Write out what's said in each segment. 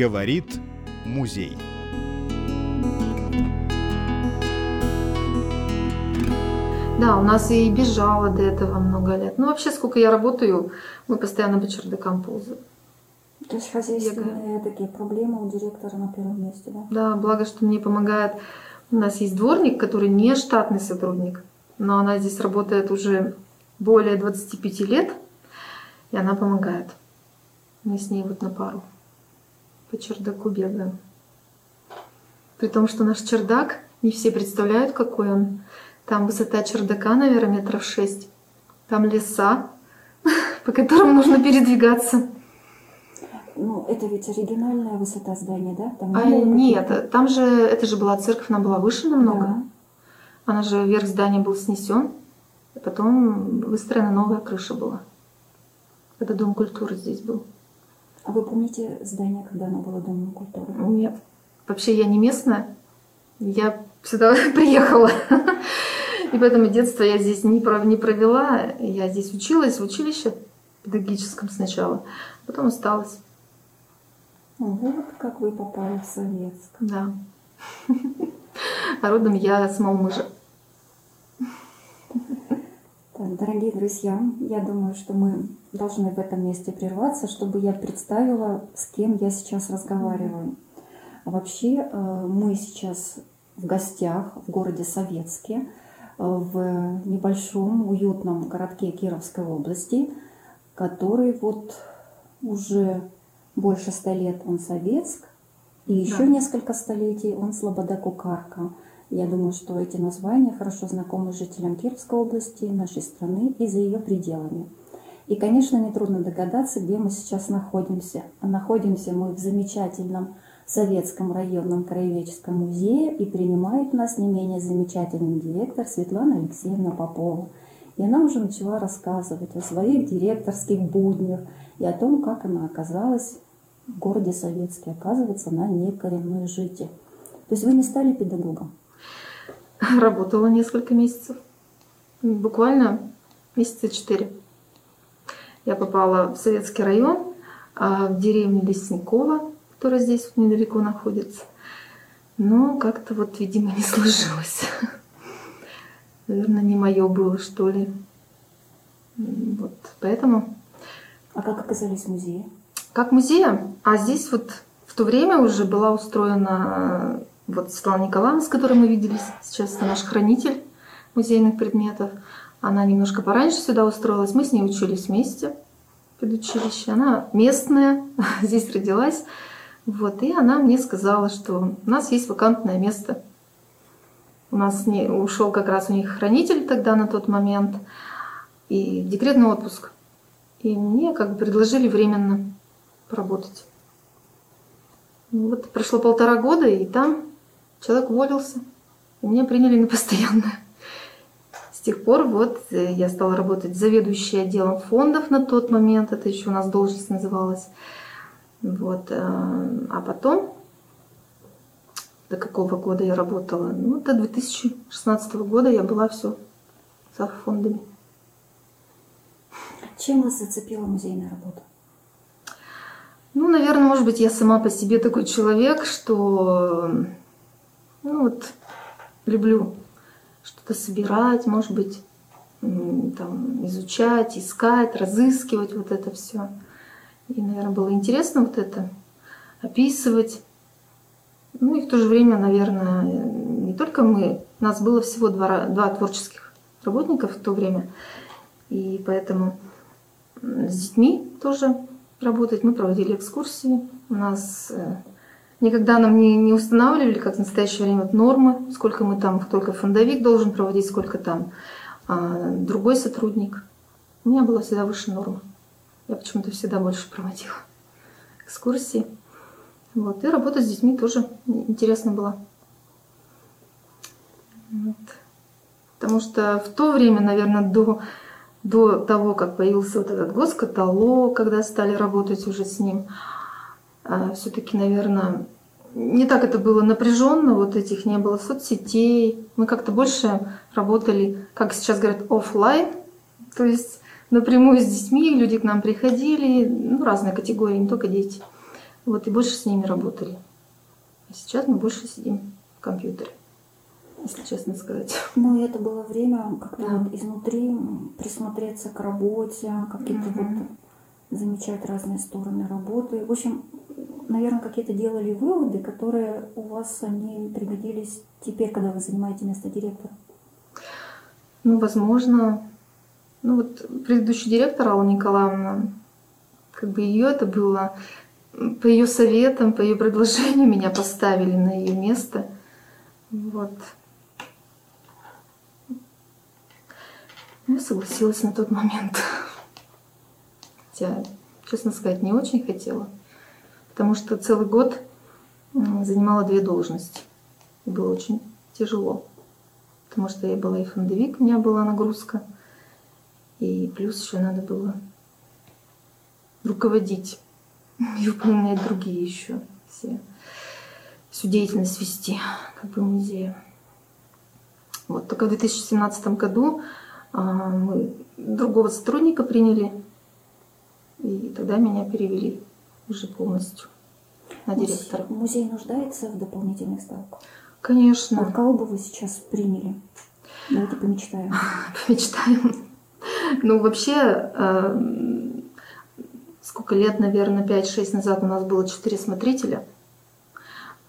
Говорит музей. Да, у нас и бежало до этого много лет. Ну, вообще, сколько я работаю, мы постоянно по чердакам ползаем. То есть хозяйственные такие проблемы у директора на первом месте, да? Да, благо, что мне помогает. У нас есть дворник, который не штатный сотрудник, но она здесь работает уже более 25 лет, и она помогает. Мы с ней вот на пару по чердаку бегаем. При том, что наш чердак, не все представляют, какой он. Там высота чердака, наверное, метров шесть. Там леса, по которым нужно передвигаться. Ну, это ведь оригинальная высота здания, да? Там а, нет, там же, это же была церковь, она была выше намного. Да. Она же, верх здания был снесен, и потом выстроена новая крыша была. Это Дом культуры здесь был. А вы помните здание, когда оно было Домом культуры? Нет. Вообще я не местная. Я сюда приехала. И поэтому детство я здесь не, не провела. Я здесь училась в училище педагогическом сначала, потом осталась. Вот как вы попали в Советск. Да. А родом я с Малмыжа. Дорогие друзья, я думаю, что мы должны в этом месте прерваться, чтобы я представила, с кем я сейчас разговариваю. Вообще, э, мы сейчас в гостях в городе Советске, э, в небольшом уютном городке Кировской области, который вот уже больше ста лет он Советск, и еще да. несколько столетий он Слобода-Кукарка. Я думаю, что эти названия хорошо знакомы жителям Кировской области, нашей страны и за ее пределами. И, конечно, нетрудно догадаться, где мы сейчас находимся. находимся мы в замечательном Советском районном краеведческом музее, и принимает нас не менее замечательный директор Светлана Алексеевна Попова. И она уже начала рассказывать о своих директорских буднях и о том, как она оказалась в городе Советске. Оказывается, она не коренной. То есть вы не стали педагогом? Работала несколько месяцев. Буквально месяца четыре. Я попала в Советский район, а, в деревню Лесникова, которая здесь недалеко находится. Но как-то вот, видимо, не сложилось. Наверное, не мое было, что ли. Вот, поэтому... А как оказались в музее? Как музея? А здесь вот в то время уже была устроена вот Светлана Николаевна, с которой мы виделись, сейчас это наш хранитель музейных предметов. Она немножко пораньше сюда устроилась. Мы с ней учились вместе в педучилище. Она местная, здесь родилась. Вот, и она мне сказала, что у нас есть вакантное место. У нас не, ушел как раз у них хранитель тогда на тот момент. И декретный отпуск. И мне как бы предложили временно поработать. Вот прошло полтора года, и там человек уволился, и меня приняли на постоянное. С тех пор вот э, я стала работать заведующей отделом фондов на тот момент, это еще у нас должность называлась. Вот. Э, а потом, до какого года я работала? Ну, до 2016 года я была все за фондами. Чем вас зацепила музейная работа? Ну, наверное, может быть, я сама по себе такой человек, что ну вот люблю что-то собирать, может быть, там, изучать, искать, разыскивать вот это все. И, наверное, было интересно вот это описывать. Ну и в то же время, наверное, не только мы, нас было всего два, два творческих работников в то время, и поэтому с детьми тоже работать. Мы проводили экскурсии, у нас э, Никогда нам не, не устанавливали, как в настоящее время, нормы, сколько мы там, только фондовик должен проводить, сколько там а, другой сотрудник. У меня была всегда выше норма. Я почему-то всегда больше проводила экскурсии. Вот. И работа с детьми тоже интересно было. Вот. Потому что в то время, наверное, до, до того, как появился вот этот госкаталог, когда стали работать уже с ним, все-таки, наверное, не так это было напряженно, вот этих не было соцсетей. Мы как-то больше работали, как сейчас говорят, офлайн, то есть напрямую с детьми, люди к нам приходили, ну, разные категории, не только дети. Вот, и больше с ними работали. А сейчас мы больше сидим в компьютере, если честно сказать. Ну, и это было время как-то Да. вот изнутри присмотреться к работе, какие-то Мгм. вот замечать разные стороны работы. В общем, наверное, какие-то делали выводы, которые у вас они пригодились теперь, когда вы занимаете место директора. Ну, возможно, ну вот предыдущий директор Алла Николаевна, как бы ее это было, по ее советам, по ее предложению меня поставили на ее место. Вот. Я согласилась на тот момент. Хотя, честно сказать, не очень хотела. Потому что целый год занимала две должности. И было очень тяжело потому что я была и фондовик, у меня была нагрузка. И плюс еще надо было руководить и выполнять другие еще все, всю деятельность вести, как бы музея. Вот, только в 2017 году а, мы другого сотрудника приняли, и тогда меня перевели уже полностью на директора. Музей нуждается в дополнительных ставках. Конечно. Вот кого бы вы сейчас приняли? Давайте помечтаем. Помечтаем. Ну, вообще, э, сколько лет, наверное, 5-6 назад у нас было 4 смотрителя.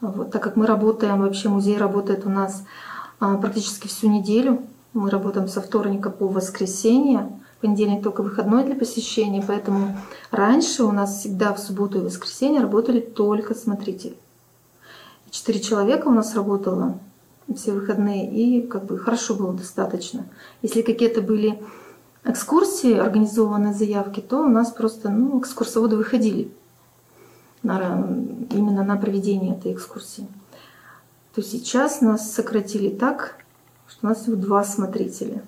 Вот, так как мы работаем, вообще музей работает у нас а, практически всю неделю. Мы работаем со вторника по воскресенье. Понедельник только выходной для посещения, поэтому раньше у нас всегда в субботу и воскресенье работали только смотрители. Четыре человека у нас работало все выходные, и как бы хорошо было достаточно. Если какие-то были экскурсии, организованные заявки, то у нас просто ну, экскурсоводы выходили на, именно на проведение этой экскурсии. То сейчас нас сократили так, что у нас всего два смотрителя.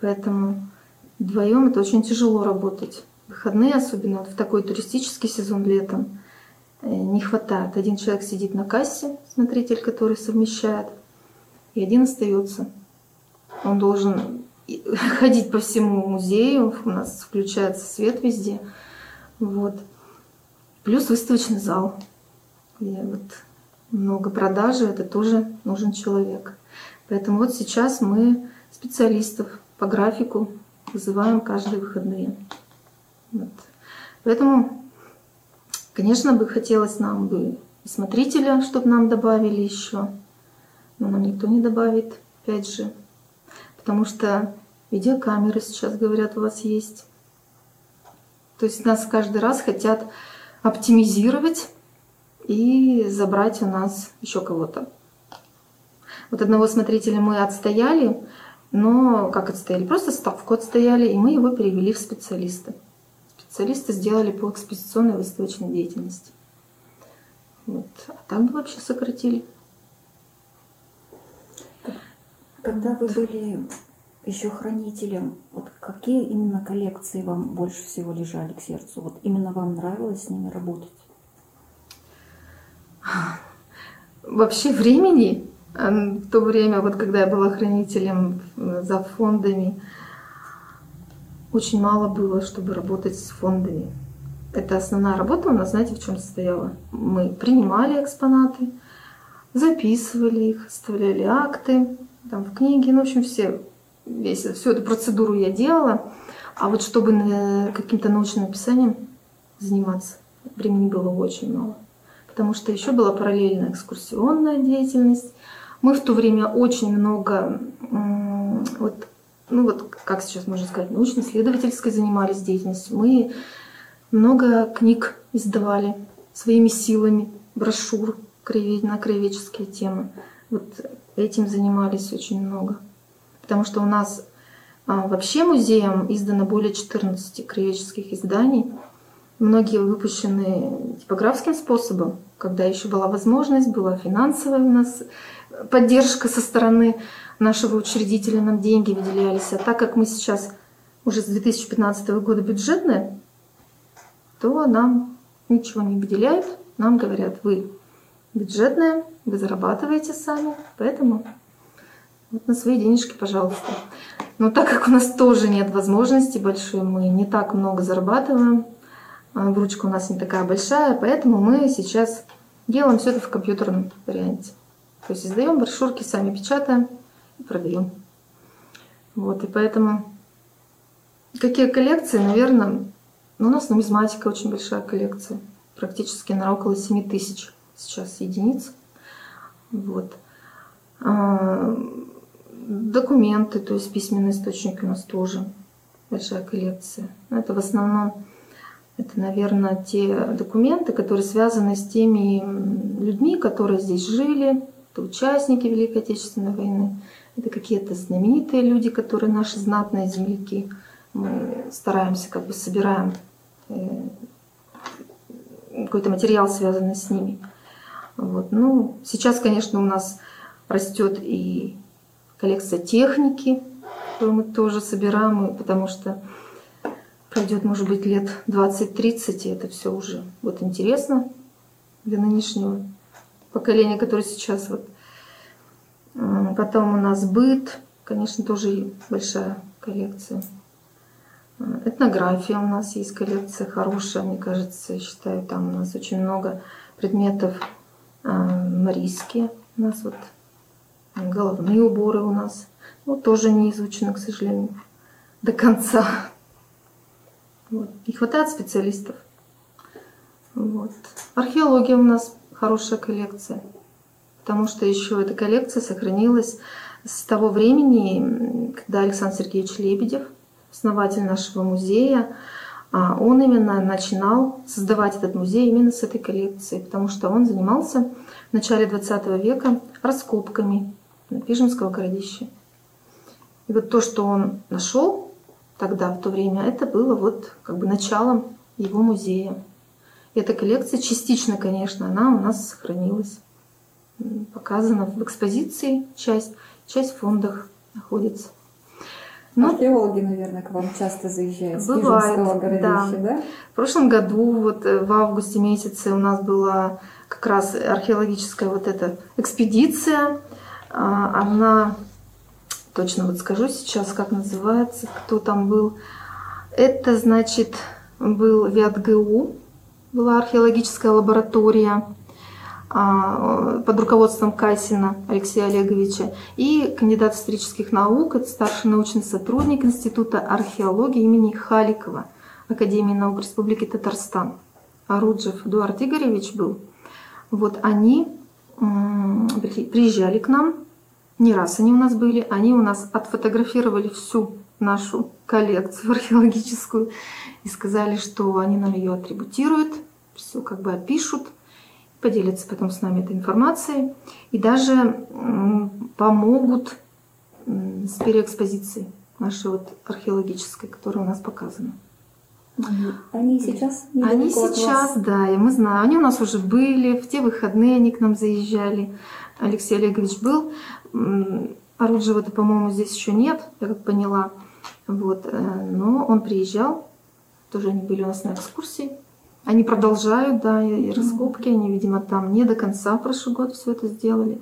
Поэтому вдвоем это очень тяжело работать. Выходные, особенно вот в такой туристический сезон летом, э, не хватает. Один человек сидит на кассе, смотритель, который совмещает, и один остается. Он должен ходить по всему музею, у нас включается свет везде. Вот. Плюс выставочный зал, где вот много продажи, это тоже нужен человек. Поэтому вот сейчас мы специалистов по графику вызываем каждые выходные. Вот. Поэтому, конечно, бы хотелось нам бы и смотрителя, чтобы нам добавили еще. Но нам никто не добавит, опять же. Потому что видеокамеры сейчас, говорят, у вас есть. То есть нас каждый раз хотят оптимизировать и забрать у нас еще кого-то. Вот одного смотрителя мы отстояли, но как отстояли? Просто ставку отстояли, и мы его перевели в специалиста. Специалисты сделали по экспозиционной выставочной деятельности. Вот. А бы вообще сократили. Когда вы были еще хранителем, вот какие именно коллекции вам больше всего лежали к сердцу? Вот именно вам нравилось с ними работать? Вообще времени в то время, вот когда я была хранителем э, за фондами, очень мало было, чтобы работать с фондами. Это основная работа у нас, знаете, в чем состояла? Мы принимали экспонаты, записывали их, оставляли акты, там в книге, ну, в общем, все, весь, всю эту процедуру я делала. А вот чтобы каким-то научным написанием заниматься, времени было очень мало. Потому что еще была параллельная экскурсионная деятельность. Мы в то время очень много, вот, ну вот, как сейчас можно сказать, научно-исследовательской занимались деятельностью. Мы много книг издавали своими силами, брошюр на краеведческие темы. Вот этим занимались очень много. Потому что у нас а, вообще музеем издано более 14 краеведческих изданий. Многие выпущены типографским способом, когда еще была возможность, была финансовая у нас поддержка со стороны нашего учредителя, нам деньги выделялись. А так как мы сейчас уже с 2015 года бюджетные, то нам ничего не выделяют. Нам говорят, вы бюджетные, вы зарабатываете сами, поэтому вот на свои денежки, пожалуйста. Но так как у нас тоже нет возможности большой, мы не так много зарабатываем, а, Ручка у нас не такая большая, поэтому мы сейчас делаем все это в компьютерном варианте. То есть издаем брошюрки, сами печатаем и продаем. Вот, и поэтому какие коллекции, наверное, ну, у нас нумизматика очень большая коллекция. Практически на около 7 тысяч сейчас единиц. Вот. А, документы, то есть письменный источник у нас тоже большая коллекция. Это в основном, это, наверное, те документы, которые связаны с теми людьми, которые здесь жили, это участники Великой Отечественной войны, это какие-то знаменитые люди, которые наши знатные земляки. Мы стараемся, как бы собираем э, какой-то материал, связанный с ними. Вот. Ну, сейчас, конечно, у нас растет и коллекция техники, которую мы тоже собираем, потому что пройдет, может быть, лет 20-30, и это все уже вот интересно для нынешнего поколения, которое сейчас вот. Потом у нас быт, конечно, тоже большая коллекция. Этнография у нас есть коллекция хорошая, мне кажется, я считаю, там у нас очень много предметов марийские. У нас вот головные уборы у нас. Ну, тоже не изучено, к сожалению, до конца. Вот. Не хватает специалистов. Вот. Археология у нас хорошая коллекция, потому что еще эта коллекция сохранилась с того времени, когда Александр Сергеевич Лебедев, основатель нашего музея, а, он именно начинал создавать этот музей именно с этой коллекции, потому что он занимался в начале 20 века раскопками Пижемского городища. И вот то, что он нашел тогда, в то время, это было вот как бы началом его музея. Эта коллекция частично, конечно, она у нас сохранилась. Показана в экспозиции часть, часть в фондах находится. Ну, Археологи, наверное, к вам часто заезжают бывает, да. да? В прошлом году, вот э, в августе месяце у нас была как раз археологическая вот эта экспедиция. А, она, точно вот скажу сейчас, как называется, кто там был. Это, значит, был ВИАТГУ, была археологическая лаборатория а, под руководством Касина Алексея Олеговича и кандидат исторических наук, это старший научный сотрудник Института археологии имени Халикова Академии наук Республики Татарстан. Аруджев Эдуард Игоревич был. Вот они приезжали к нам, не раз они у нас были, они у нас отфотографировали всю нашу коллекцию археологическую и сказали, что они нам ее атрибутируют, все как бы опишут, поделятся потом с нами этой информацией и даже помогут с переэкспозицией нашей вот археологической, которая у нас показана. Они сейчас Они сейчас, да, я мы знаем. Они у нас уже были, в те выходные они к нам заезжали. Алексей Олегович был. Оружия-то, по-моему, здесь еще нет, я как поняла. Вот. Э, но он приезжал, тоже они были у нас на экскурсии. Они продолжают, да, и раскопки, они, видимо, там не до конца прошлый год все это сделали.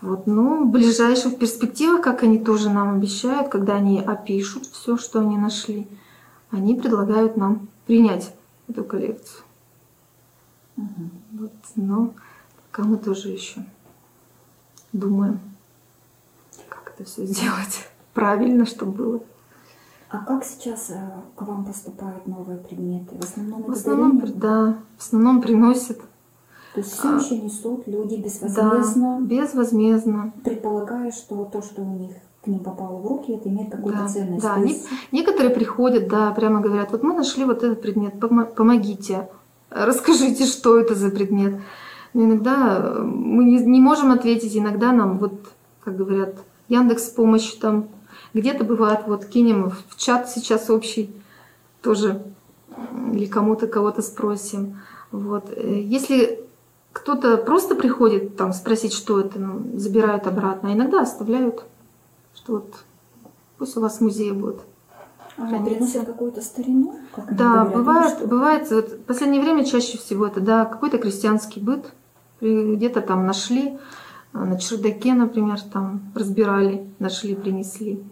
Вот, но в ближайших перспективах, как они тоже нам обещают, когда они опишут все, что они нашли, они предлагают нам принять эту коллекцию. Угу. Вот, но пока мы тоже еще думаем, как это все сделать правильно, чтобы было. А как сейчас э, к вам поступают новые предметы? В основном, в основном да, в основном приносят. То есть все а, еще несут люди безвозмездно? Да, безвозмездно. Предполагая, что то, что у них к ним попало в руки, это имеет какую-то да, ценность. Да, есть... некоторые приходят, да, прямо говорят, вот мы нашли вот этот предмет, помогите, расскажите, что это за предмет. Но иногда э, мы не, не можем ответить, иногда нам, вот, как говорят, Яндекс помощь там где-то бывает, вот кинем в чат сейчас общий, тоже или кому-то кого-то спросим. Вот. Э, если кто-то просто приходит там спросить, что это, ну, забирают обратно, а иногда оставляют что вот пусть у вас музей будет. А, приносят какую-то старину? Как да, бывает, ну, бывает, вот в последнее время чаще всего это, да, какой-то крестьянский быт, где-то там нашли, а, на чердаке, например, там разбирали, нашли, принесли.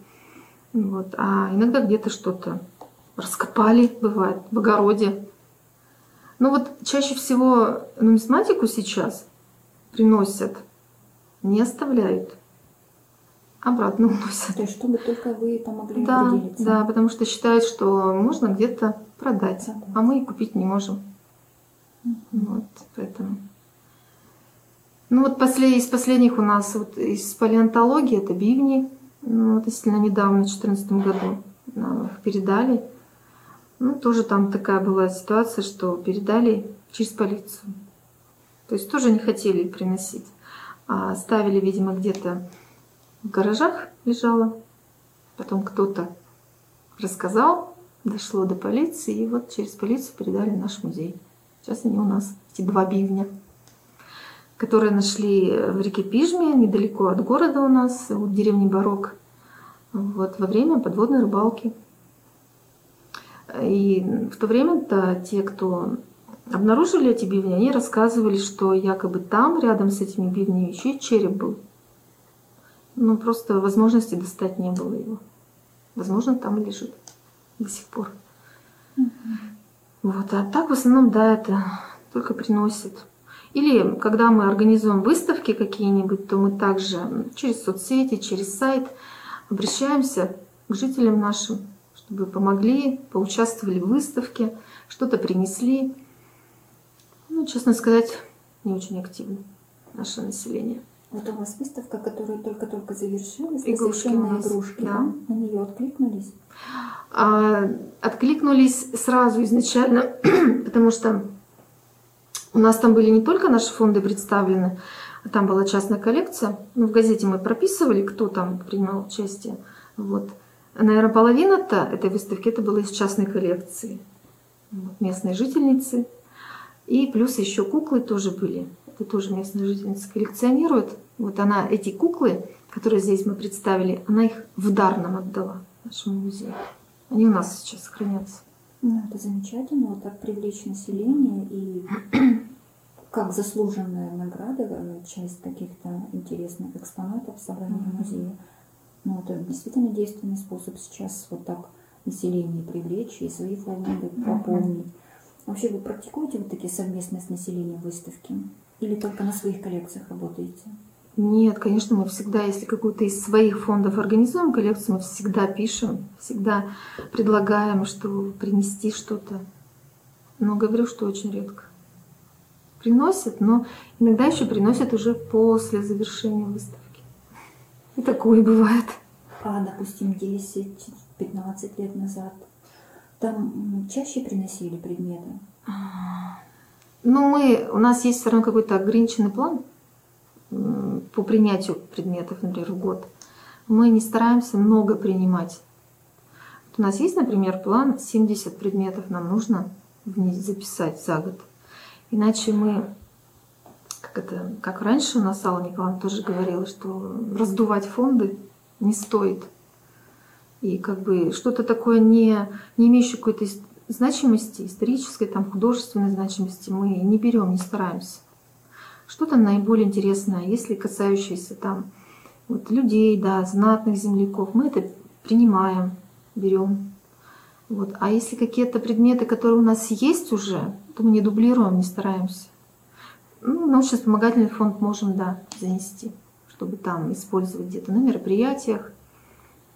Вот. А иногда где-то что-то раскопали, бывает, в огороде. Ну вот чаще всего нумизматику сейчас приносят, не оставляют, обратно уносят. То есть, чтобы только вы помогли Да, определиться. да, потому что считают, что можно где-то продать, Продать. а мы и купить не можем. Вот, поэтому. Ну вот после, из последних у нас вот из палеонтологии это бивни, ну, относительно недавно, в 2014 году нам их передали. Ну, тоже там такая была ситуация, что передали через полицию. То есть тоже не хотели приносить. А ставили, видимо, где-то в гаражах лежало. Потом кто-то рассказал, дошло до полиции, и вот через полицию передали наш музей. Сейчас они у нас, эти два бивня, которые нашли в реке Пижме, недалеко от города у нас, у деревни Барок, вот, во время подводной рыбалки. И в то время-то те, кто обнаружили эти бивни, они рассказывали, что якобы там, рядом с этими бивнями, еще и череп был. Ну, просто возможности достать не было его. Возможно, там и лежит до сих пор. Вот, а так в основном, да, это только приносит. Или когда мы организуем выставки какие-нибудь, то мы также через соцсети, через сайт обращаемся к жителям нашим, чтобы помогли, поучаствовали в выставке, что-то принесли. Ну, честно сказать, не очень активно наше население. Вот у вас выставка, которая только-только завершилась, Игрушки посвященная у нас, игрушке, да. да? На нее откликнулись? А, откликнулись сразу изначально, потому что у нас там были не только наши фонды представлены, там была частная коллекция. Ну, в газете мы прописывали, кто там принимал участие. Вот. Наверное, половина-то этой выставки это было из частной коллекции. Вот, местные жительницы. И плюс еще куклы тоже были. Это тоже местная жительница коллекционирует. Вот она эти куклы, которые здесь мы представили, она их в дар нам отдала нашему музею. Они у нас сейчас сохранятся. Ну, это замечательно, вот так привлечь население и как заслуженная награда, э, часть каких-то интересных экспонатов собрания Мгм. музея. Ну, это действительно действенный способ сейчас вот так население привлечь и свои фонды пополнить. Вообще вы практикуете вот такие совместные с населением выставки? Или только на своих коллекциях работаете? Нет, конечно, мы всегда, если какую-то из своих фондов организуем коллекцию, мы всегда пишем, всегда предлагаем, что принести что-то. Но говорю, что очень редко. Приносят, но иногда еще приносят уже после завершения выставки. И такое бывает. А, допустим, 10-15 лет назад там чаще приносили предметы? Ну, мы, у нас есть все равно какой-то ограниченный план по принятию предметов, например, в год. Мы не стараемся много принимать. У нас есть, например, план 70 предметов нам нужно записать за год. Иначе мы, как, это, как раньше у нас Алла Николаевна тоже говорила, что раздувать фонды не стоит. И как бы что-то такое не, не имеющее какой-то значимости, исторической, там, художественной значимости мы не берем, не стараемся. Что-то наиболее интересное, если касающееся там вот, людей, да, знатных земляков, мы это принимаем, берем. Вот. А если какие-то предметы, которые у нас есть уже, то мы не дублируем, не стараемся. Ну, научно-вспомогательный фонд можем, да, занести, чтобы там использовать где-то на мероприятиях,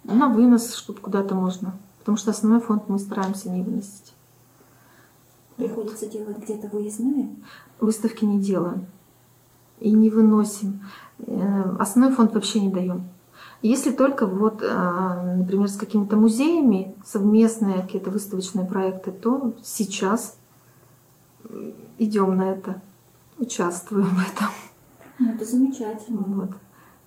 на вынос, чтобы куда-то можно. Потому что основной фонд мы стараемся не выносить. Приходится делать где-то выездные? Выставки не делаем и не выносим. Э, Основной фонд вообще не даем. Если только вот, а, например, с какими-то музеями совместные какие-то выставочные проекты, то сейчас м, идем на это, участвуем в этом. Ну, это замечательно. Вот.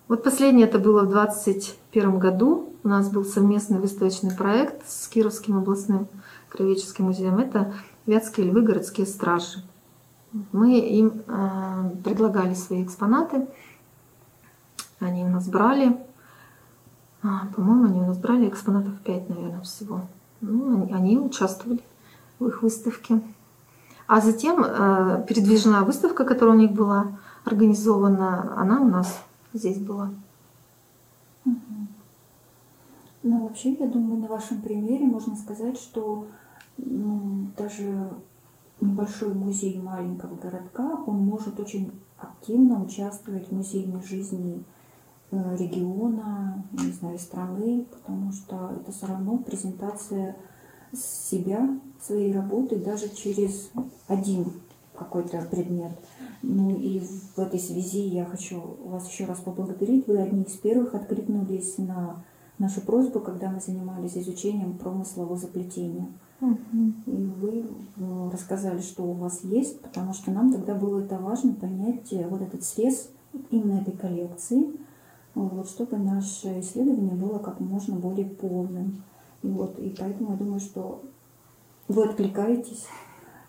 Вот последнее это было в 2021 году. У нас был совместный выставочный проект с Кировским областным краеведческим музеем. Это Вятские львы, городские стражи. Мы им э, предлагали свои экспонаты. Они у нас брали. А, по-моему, они у нас брали экспонатов 5, наверное, всего. Ну, они, участвовали в их выставке. А затем э, передвижная выставка, которая у них была организована, она у нас здесь была. Ну, вообще, я думаю, на вашем примере можно сказать, что ну, даже небольшой музей маленького городка, он может очень активно участвовать в музейной жизни э, региона, не знаю, страны, потому что это все равно презентация себя, своей работы даже через один какой-то предмет. Ну и в этой связи я хочу вас еще раз поблагодарить. Вы одни из первых откликнулись на нашу просьбу, когда мы занимались изучением промыслового заплетения. И вы ну, рассказали, что у вас есть, потому что нам тогда было это важно понять э, вот этот срез именно этой коллекции, вот, чтобы наше исследование было как можно более полным. И, вот, и поэтому я думаю, что вы откликаетесь,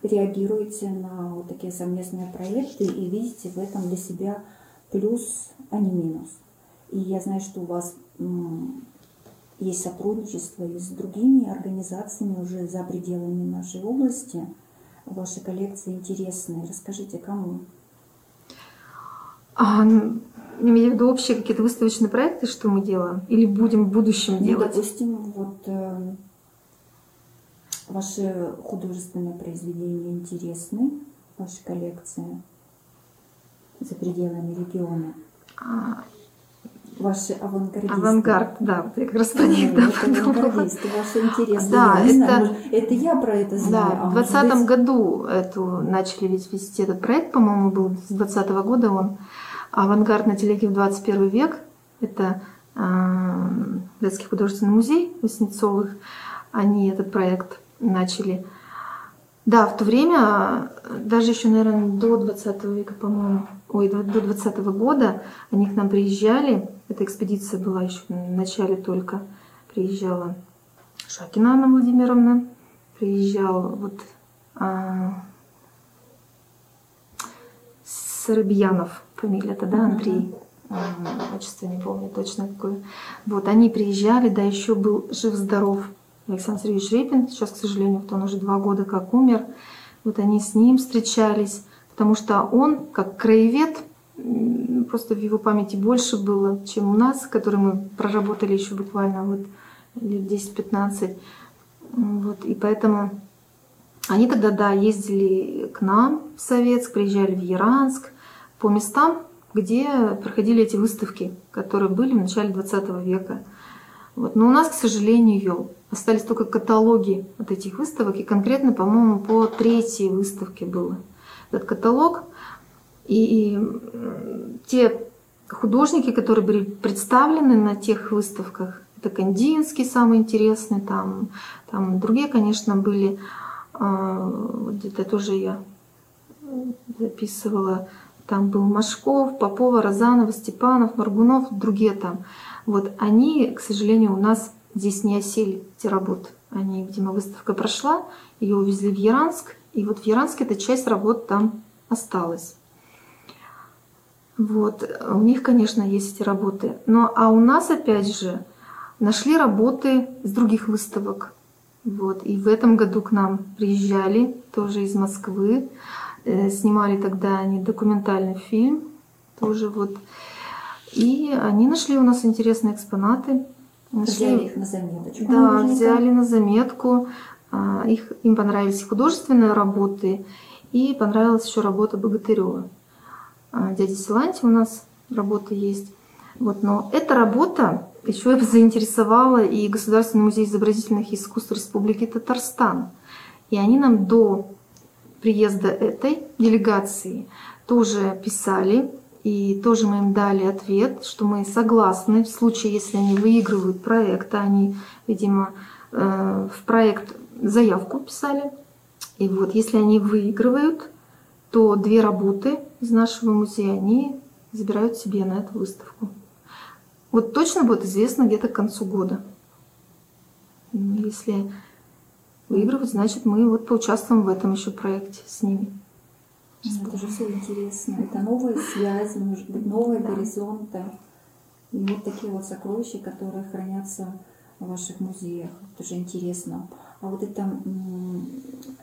реагируете на вот такие совместные проекты и видите в этом для себя плюс, а не минус. И я знаю, что у вас есть сотрудничество и с другими организациями уже за пределами нашей области. Ваши коллекции интересные. Расскажите, кому? А, имею в виду общие какие-то выставочные проекты, что мы делаем? Или будем в будущем ну, делать? Допустим, вот э, ваши художественные произведения интересны, ваши коллекции за пределами региона. А, Ваши авангардисты. Авангард, да, вот я как раз про них Ну, да, это подумала. авангардисты, ваши интересы. Да, я не знаю, это- это я про это знаю. Да, а в может 2020 быть, году эту начали ведь вести этот проект, по-моему, был с 2020 года он «Авангард на телеге в 21 век». Это э, Детский художественный музей Васнецовых. Они этот проект начали. Да, в то время, даже еще, наверное, до 20 века, по-моему, ой, до до 20 года они к нам приезжали. Эта экспедиция была еще в начале только. Приезжала Шакина Анна Владимировна, приезжал вот а, Сарабьянов, фамилия это, да, Андрей, А, отчество не помню точно какое. Вот, они приезжали, да, еще был жив-здоров Александр Сергеевич Репин, сейчас, к сожалению, вот он уже два года как умер. Вот они с ним встречались, потому что он, как краевед, просто в его памяти больше было, чем у нас, который мы проработали еще буквально вот лет 10-15. М, Вот, и поэтому они тогда, да, ездили к нам в Советск, приезжали в Яранск, по местам, где проходили эти выставки, которые были в начале 20 века. Вот. Но у нас, к сожалению, остались только каталоги от этих выставок, и конкретно, по-моему, по третьей выставке было этот каталог. И, те художники, которые были представлены на тех выставках, это Кандинский самый интересный, там, там другие, конечно, были, а, где-то тоже я записывала, там был Машков, Попова, Розанова, Степанов, Маргунов, другие там. Вот они, к сожалению, у нас здесь не осели, эти работы. Они, видимо, выставка прошла, ее увезли в Яранск, и вот в Яранске эта часть работ там осталась. Вот, у них, конечно, есть эти работы. Но а у нас, опять же, нашли работы с других выставок. Вот, и в этом году к нам приезжали тоже из Москвы, Э, снимали тогда они документальный фильм, тоже вот. И они нашли у нас интересные экспонаты. Нашли- Взяли их на заметочку. да, взяли на заметку. А, Их, им понравились художественные работы и понравилась еще работа Богатырева. А, Дяди Силанти у нас работа есть. Вот, но эта работа еще заинтересовала и Государственный музей изобразительных искусств Республики Татарстан. И они нам до приезда этой делегации тоже писали, и тоже мы им дали ответ, что мы согласны в случае, если они выигрывают проект, а они, видимо, э, в проект заявку писали. И вот, если они выигрывают, то две работы из нашего музея они забирают себе на эту выставку. Вот точно будет известно где-то к концу года. Ну, Если выигрывать, значит мы вот поучаствуем в этом еще проекте с ними. Ну, Это же все интересно. Это новые связи, может быть, новые Да. горизонты. И вот такие вот сокровища, которые хранятся в ваших музеях. Это же интересно. А вот эта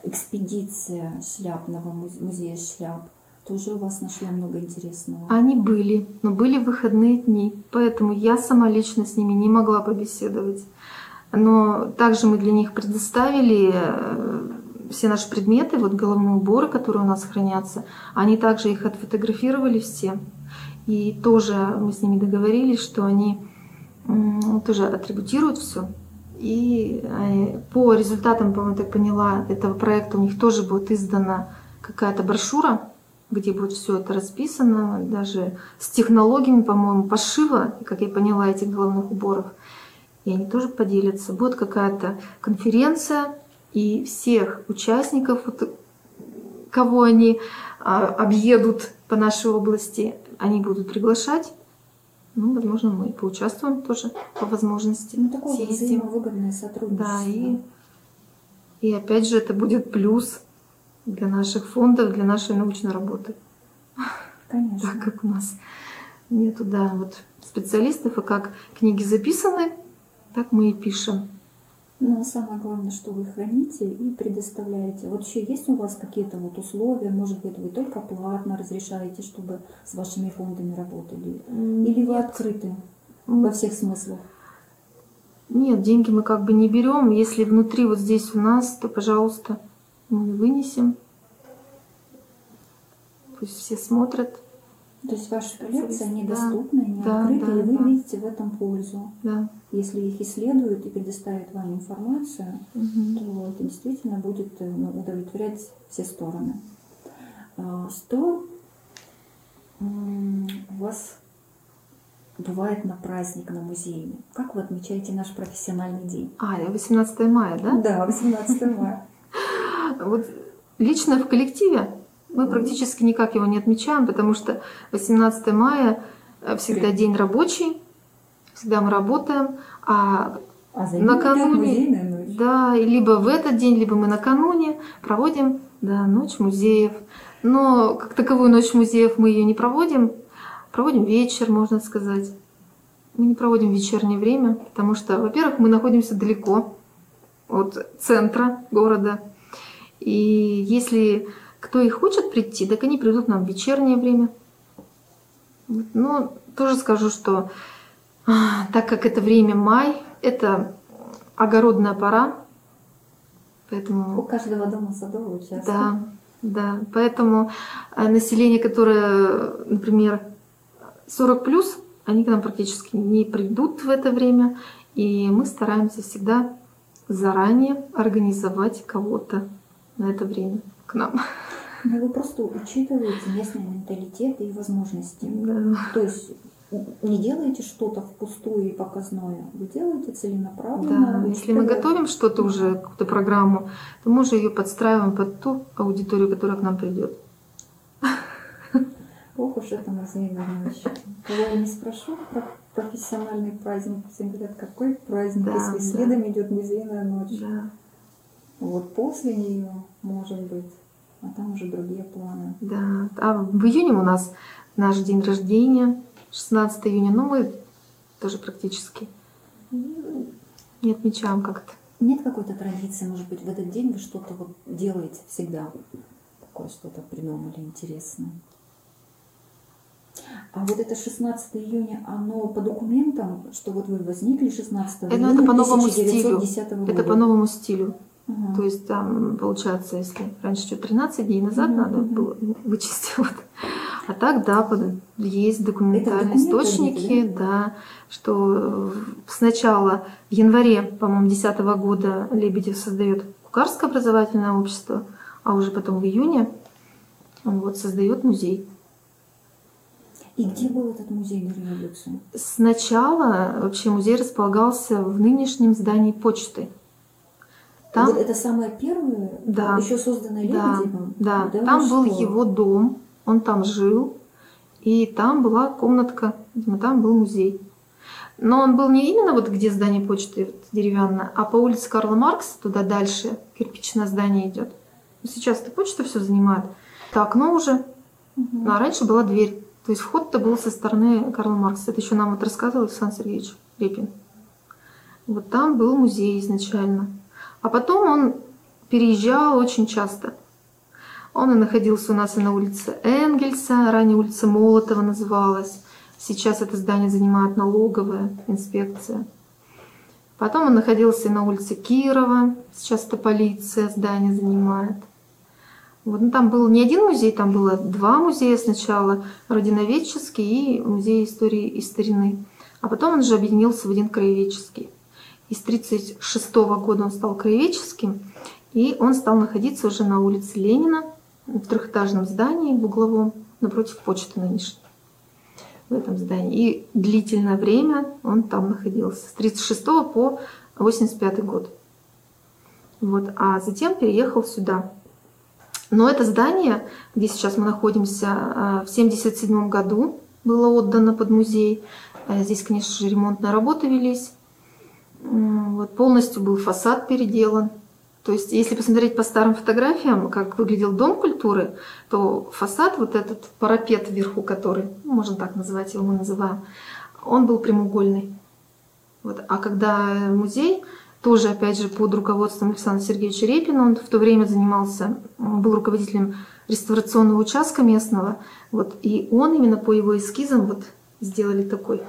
экспедиция шляпного музе- музея шляп, Тоже у вас нашли много интересного. Они были, но были выходные дни, поэтому я сама лично с ними не могла побеседовать. Но также мы для них предоставили э, все наши предметы, вот головные уборы, которые у нас хранятся, они также их отфотографировали все. И тоже мы с ними договорились, что они тоже атрибутируют все. И э, по результатам, по-моему, так поняла, этого проекта у них тоже будет издана какая-то брошюра, где будет все это расписано, даже с технологиями, по-моему, пошива, как я поняла, этих головных уборов. И они тоже поделятся. Будет какая-то конференция, и всех участников, вот, кого они а, объедут по нашей области, они будут приглашать. Ну, возможно, мы поучаствуем тоже по возможности. Ну, такое взаимовыгодное сотрудничество. Да, и, и опять же это будет плюс для наших фондов, для нашей научной работы. Конечно. Так как у нас нету, да, вот специалистов, и как книги записаны, так мы и пишем. Но самое главное, что вы храните и предоставляете. Вообще есть у вас какие-то вот условия? Может быть, вы только платно разрешаете, чтобы с вашими фондами работали? Или вы открыты во всех смыслах? Нет, деньги мы как бы не берем. Если внутри вот здесь у нас, то, пожалуйста, мы вынесем. Пусть все смотрят. То есть ваши коллекции, они Да, доступны, они да, открыты, да, и вы да. видите в этом пользу. Да. Если их исследуют и предоставят вам информацию, Мгм. то это действительно будет э, ну, удовлетворять все стороны. А, Что у вас бывает на праздник, на музее? Как вы отмечаете наш профессиональный день? А, 18 мая, да? Да, 18 мая. Вот лично в коллективе мы практически никак его не отмечаем, потому что 18 мая э, всегда день рабочий, всегда мы работаем, а А Накануне- музейная ночь. да, и либо в этот день, либо мы накануне проводим да, ночь музеев. Но как таковую ночь музеев мы ее не проводим, проводим вечер, можно сказать. Мы не проводим вечернее время, потому что, во-первых, мы находимся далеко от центра города. И если кто и хочет прийти, так они придут нам в вечернее время. Но тоже скажу, что а, так как это время май, это огородная пора, У поэтому каждого дома садовый участок. да, да, поэтому а, население, которое, например, 40 плюс, они к нам практически не придут в это время, и мы стараемся всегда заранее организовать кого-то на это время к нам. Но вы просто учитываете местный менталитет и возможности. Да. То есть не делаете что-то впустую и показное, вы делаете целенаправленно. Да, если мы готовим что-то уже, какую-то программу, то мы уже ее подстраиваем под ту аудиторию, которая к нам придет. Ох уж это музейная ночь. Кого я не спрошу про профессиональный праздник, все говорят, какой праздник, Да, если да. следом идет музейная ночь. Да, Вот после нее, может быть, а там уже другие планы. да. А в июне у нас наш день рождения, 16 июня, но мы тоже практически не отмечаем как-то. Нет какой-то традиции, может быть, в этот день вы что-то вот делаете всегда, такое что-то придумали интересное. А вот это 16 июня, оно по документам, что вот вы возникли 16 Это, июня это по новому стилю. 1910 года. Это по новому стилю. Ага. То есть там, получается, если раньше что 13 дней назад Мгм, надо мгм. было вычесть. Вот. А так, да, есть документальные источники, идут, да, что сначала в январе, по-моему, 2010 года Лебедев создает Кукарское образовательное общество, а уже потом в июне он вот создает музей. И где был этот музей до революции? Сначала вообще музей располагался в нынешнем здании почты. Там, Вот это самое первое, Да. еще созданное Да, Лебедевым? да, вы там был что? его дом, он там жил, и там была комнатка, видимо, там был музей. Но он был не именно вот где здание почты вот деревянное, а по улице Карла Маркса, туда дальше кирпичное здание идет. Сейчас это почта все занимает. Это окно уже, ну, а раньше была дверь. То есть вход-то был со стороны Карла Маркса. Это еще нам вот рассказывал Александр Сергеевич Репин. Вот там был музей изначально. А потом он переезжал очень часто. Он и находился у нас и на улице Энгельса, ранее улица Молотова называлась. Сейчас это здание занимает налоговая инспекция. Потом он находился и на улице Кирова, сейчас это полиция здание занимает. Вот, ну, там был не один музей, там было два музея сначала, родиноведческий и музей истории и старины. А потом он же объединился в один краеведческий. И с 1936 года он стал краеведческим, и он стал находиться уже на улице Ленина, в трехэтажном здании в угловом, напротив почты нынешней, в этом здании. И длительное время он там находился, с 1936 по 1985 год. Вот. А затем переехал сюда. Но это здание, где сейчас мы находимся, э, в 1977 году было отдано под музей. Э, здесь, конечно же, ремонтные работы велись. Вот, полностью был фасад переделан. То есть, если посмотреть по старым фотографиям, как выглядел Дом культуры, то фасад, вот этот парапет вверху, который, ну, можно так называть его, мы называем, он был прямоугольный. Вот. А когда музей, тоже, опять же, под руководством Александра Сергеевича Репина, он в то время занимался, был руководителем реставрационного участка местного, вот, и он именно по его эскизам вот сделали такой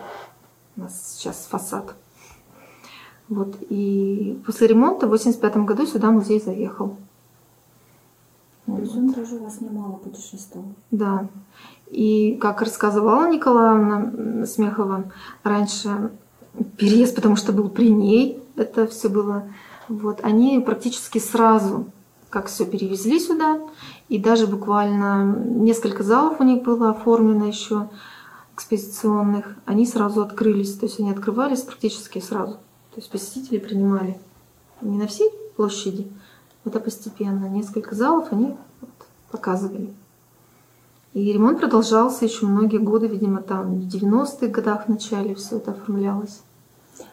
у нас сейчас фасад. Вот, и после ремонта в 85 году сюда музей заехал. То есть он тоже у вас немало путешествовал. Да. И как рассказывала Николаевна Смехова, раньше переезд, потому что был при ней, это все было, вот, они практически сразу, как все перевезли сюда, и даже буквально несколько залов у них было оформлено еще, экспозиционных, они сразу открылись, то есть они открывались практически сразу. То есть посетители принимали не на всей площади, это постепенно. Несколько залов они показывали. И ремонт продолжался еще многие годы, видимо, там в 90-х годах в начале все это оформлялось.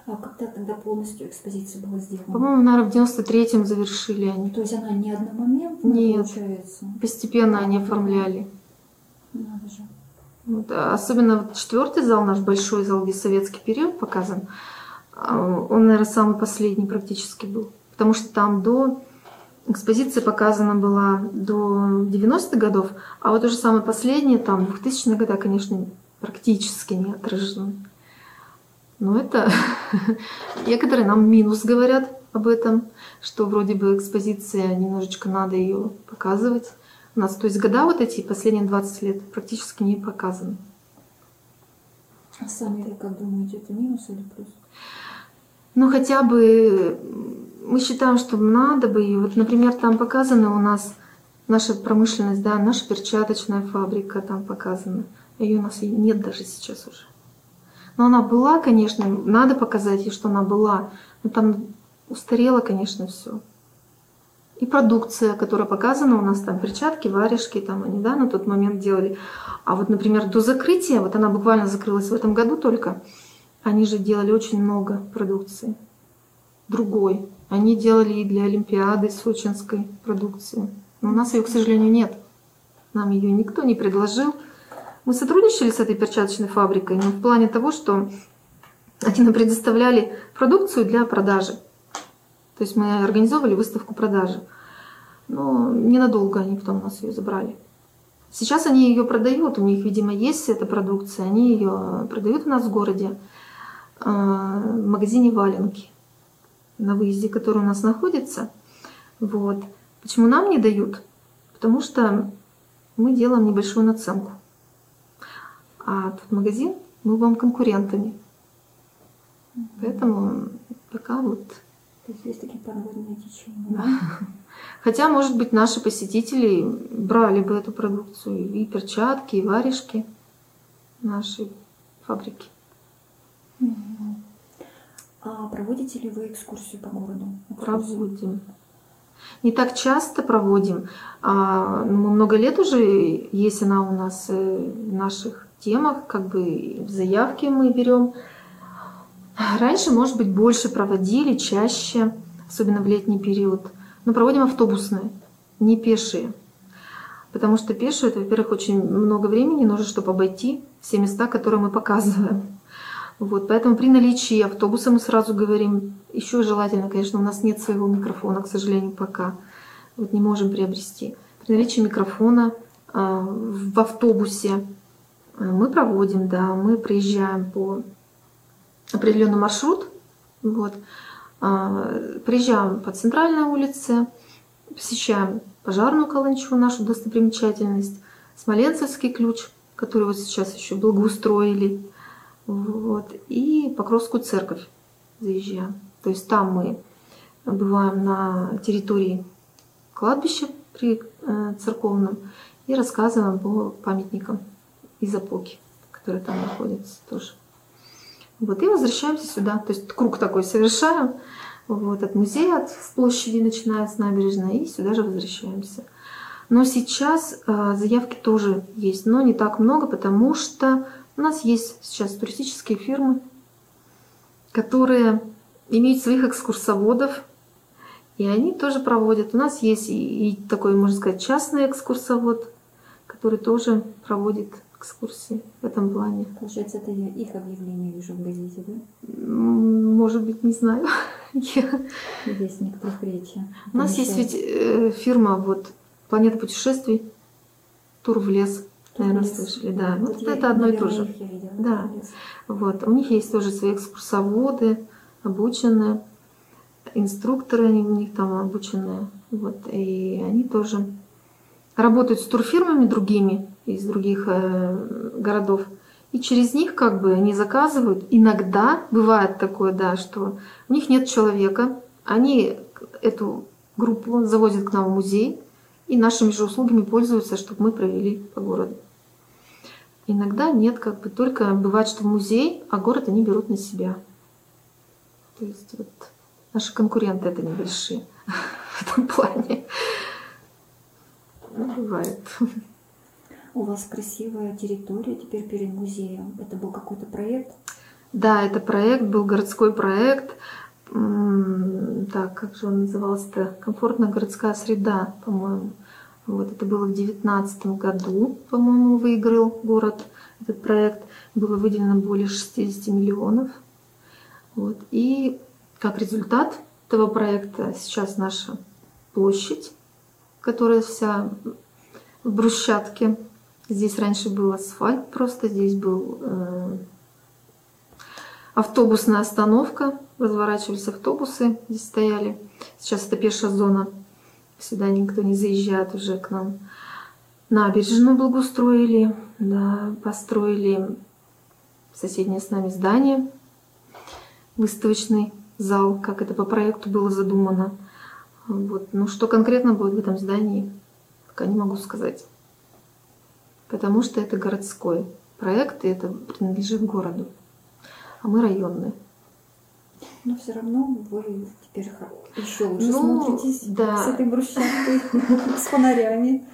А когда тогда полностью экспозиция была сделана? По-моему, наверное, в 93-м завершили они. То есть она не одномоментно Нет. получается? Постепенно они оформляли. Надо же. Вот, а особенно вот четвертый зал, наш большой зал, где советский период показан, а, он, наверное, самый последний практически был. Потому что там до экспозиция показана была до 90-х годов, а вот уже самое последнее, там, 2000-е годы, конечно, практически не отражены. Но это некоторые нам минус говорят об этом, что вроде бы экспозиция, немножечко надо ее показывать. У нас, то есть года вот эти, последние 20 лет, практически не показаны. А сами как думаете, это минус или плюс? Ну, хотя бы мы считаем, что надо бы. И вот, например, там показана у нас наша промышленность, да, наша перчаточная фабрика там показана. Ее у нас и нет даже сейчас уже. Но она была, конечно, надо показать ей, что она была. Но там устарело, конечно, все. И продукция, которая показана у нас, там перчатки, варежки, там они, да, на тот момент делали. А вот, например, до закрытия, вот она буквально закрылась в этом году только, они же делали очень много продукции. Другой. Они делали и для Олимпиады сочинской продукции. Но у нас ее, к сожалению, нет. Нам ее никто не предложил. Мы сотрудничали с этой перчаточной фабрикой, но в плане того, что они нам предоставляли продукцию для продажи. То есть мы организовывали выставку продажи. Но ненадолго они потом у нас ее забрали. Сейчас они ее продают, у них, видимо, есть эта продукция, они ее продают у нас в городе. А, в магазине Валенки на выезде, который у нас находится. Вот. Почему нам не дают? Потому что мы делаем небольшую наценку. А тот магазин, мы вам конкурентами. Поэтому пока вот... То есть есть такие подводные течения. Да. Хотя, может быть, наши посетители брали бы эту продукцию, и перчатки, и варежки нашей фабрики. А проводите ли вы экскурсию по городу? Проводим. Не так часто проводим. А, ну, много лет уже есть она у нас э, в наших темах, как бы в заявке мы берем. Раньше, может быть, больше проводили, чаще, особенно в летний период. Но проводим автобусные, не пешие. Потому что пешие, это, во-первых, очень много времени нужно, чтобы обойти все места, которые мы показываем. Вот, поэтому при наличии автобуса мы сразу говорим, еще желательно, конечно, у нас нет своего микрофона, к сожалению, пока. Вот не можем приобрести. при наличии микрофона а, в автобусе а, мы проводим, да, мы приезжаем по определенный маршрут, вот, а, приезжаем по центральной улице, посещаем пожарную каланчу, нашу достопримечательность, Смоленцевский ключ, который вот сейчас еще благоустроили, вот, и Покровскую церковь заезжаем. То есть там мы бываем на территории кладбища при э, церковном и рассказываем по памятникам из Апоки, которые там находятся тоже. Вот, и возвращаемся сюда. То есть круг такой совершаем. Вот, от музея, от площади, начиная с набережной, и сюда же возвращаемся. Но сейчас э, заявки тоже есть, но не так много, потому что у нас есть сейчас туристические фирмы, которые имеют своих экскурсоводов, и они тоже проводят. У нас есть и, и такой, можно сказать, частный экскурсовод, который тоже проводит экскурсии в этом плане. Получается, это я их объявление вижу в газете, да? Может быть, не знаю. Вестник предприятия. У нас есть ведь э, фирма вот Планета путешествий, тур в лес. Наверное, слышали, да. Вот, вот это одно и то же. Да. Вот. У них есть тоже свои экскурсоводы, обученные, инструкторы у них там обученные. Вот. И они тоже работают с турфирмами другими из других э, городов. И через них как бы они заказывают. Иногда бывает такое, да, что у них нет человека. Они эту группу завозят к нам в музей и нашими же услугами пользуются, чтобы мы провели по городу. Иногда нет, как бы только бывает, что в музей, а город они берут на себя. То есть вот наши конкуренты это небольшие в этом плане. Ну, бывает. У вас красивая территория теперь перед музеем. Это был какой-то проект? Да, это проект, был городской проект. Так, как же он назывался-то? Комфортная городская среда, по-моему. Вот это было в девятнадцатом году, по-моему, выиграл город этот проект. Было выделено более 60 миллионов. Вот. И как результат этого проекта сейчас наша площадь, которая вся в брусчатке. Здесь раньше был асфальт просто, здесь был э, автобусная остановка, разворачивались автобусы, здесь стояли. Сейчас это пешая зона, сюда никто не заезжает уже к нам. Набережную благоустроили, да, построили соседнее с нами здание, выставочный зал, как это по проекту было задумано. Вот. Но что конкретно будет в этом здании, пока не могу сказать. Потому что это городской проект, и это принадлежит городу а мы районные. Но все равно вы теперь еще лучше ну, смотритесь да. с этой брусчаткой, с фонарями.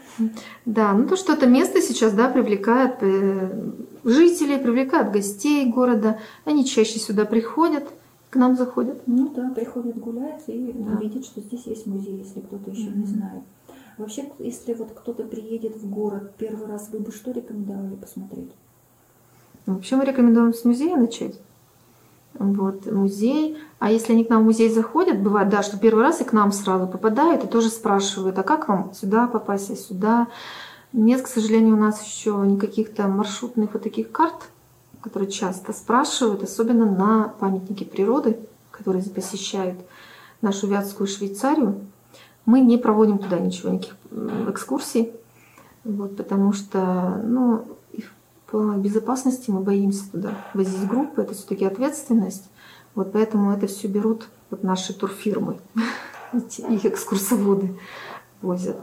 Да, ну то, что это место сейчас, да, привлекает э, жителей, привлекает гостей города. Они чаще сюда приходят, к нам заходят. Ну да, приходят гулять и да. видят, что здесь есть музей, если кто-то еще mm-hmm. не знает. Вообще, если вот кто-то приедет в город первый раз, вы бы что рекомендовали посмотреть? Вообще мы рекомендуем с музея начать вот, музей. А если они к нам в музей заходят, бывает, да, что первый раз и к нам сразу попадают, и тоже спрашивают, а как вам сюда попасть, а сюда? Нет, к сожалению, у нас еще никаких то маршрутных вот таких карт, которые часто спрашивают, особенно на памятники природы, которые посещают нашу Вятскую Швейцарию. Мы не проводим туда ничего, никаких экскурсий, вот, потому что, ну, по безопасности мы боимся туда возить группы, это все-таки ответственность. Вот поэтому это все берут вот наши турфирмы, их экскурсоводы возят.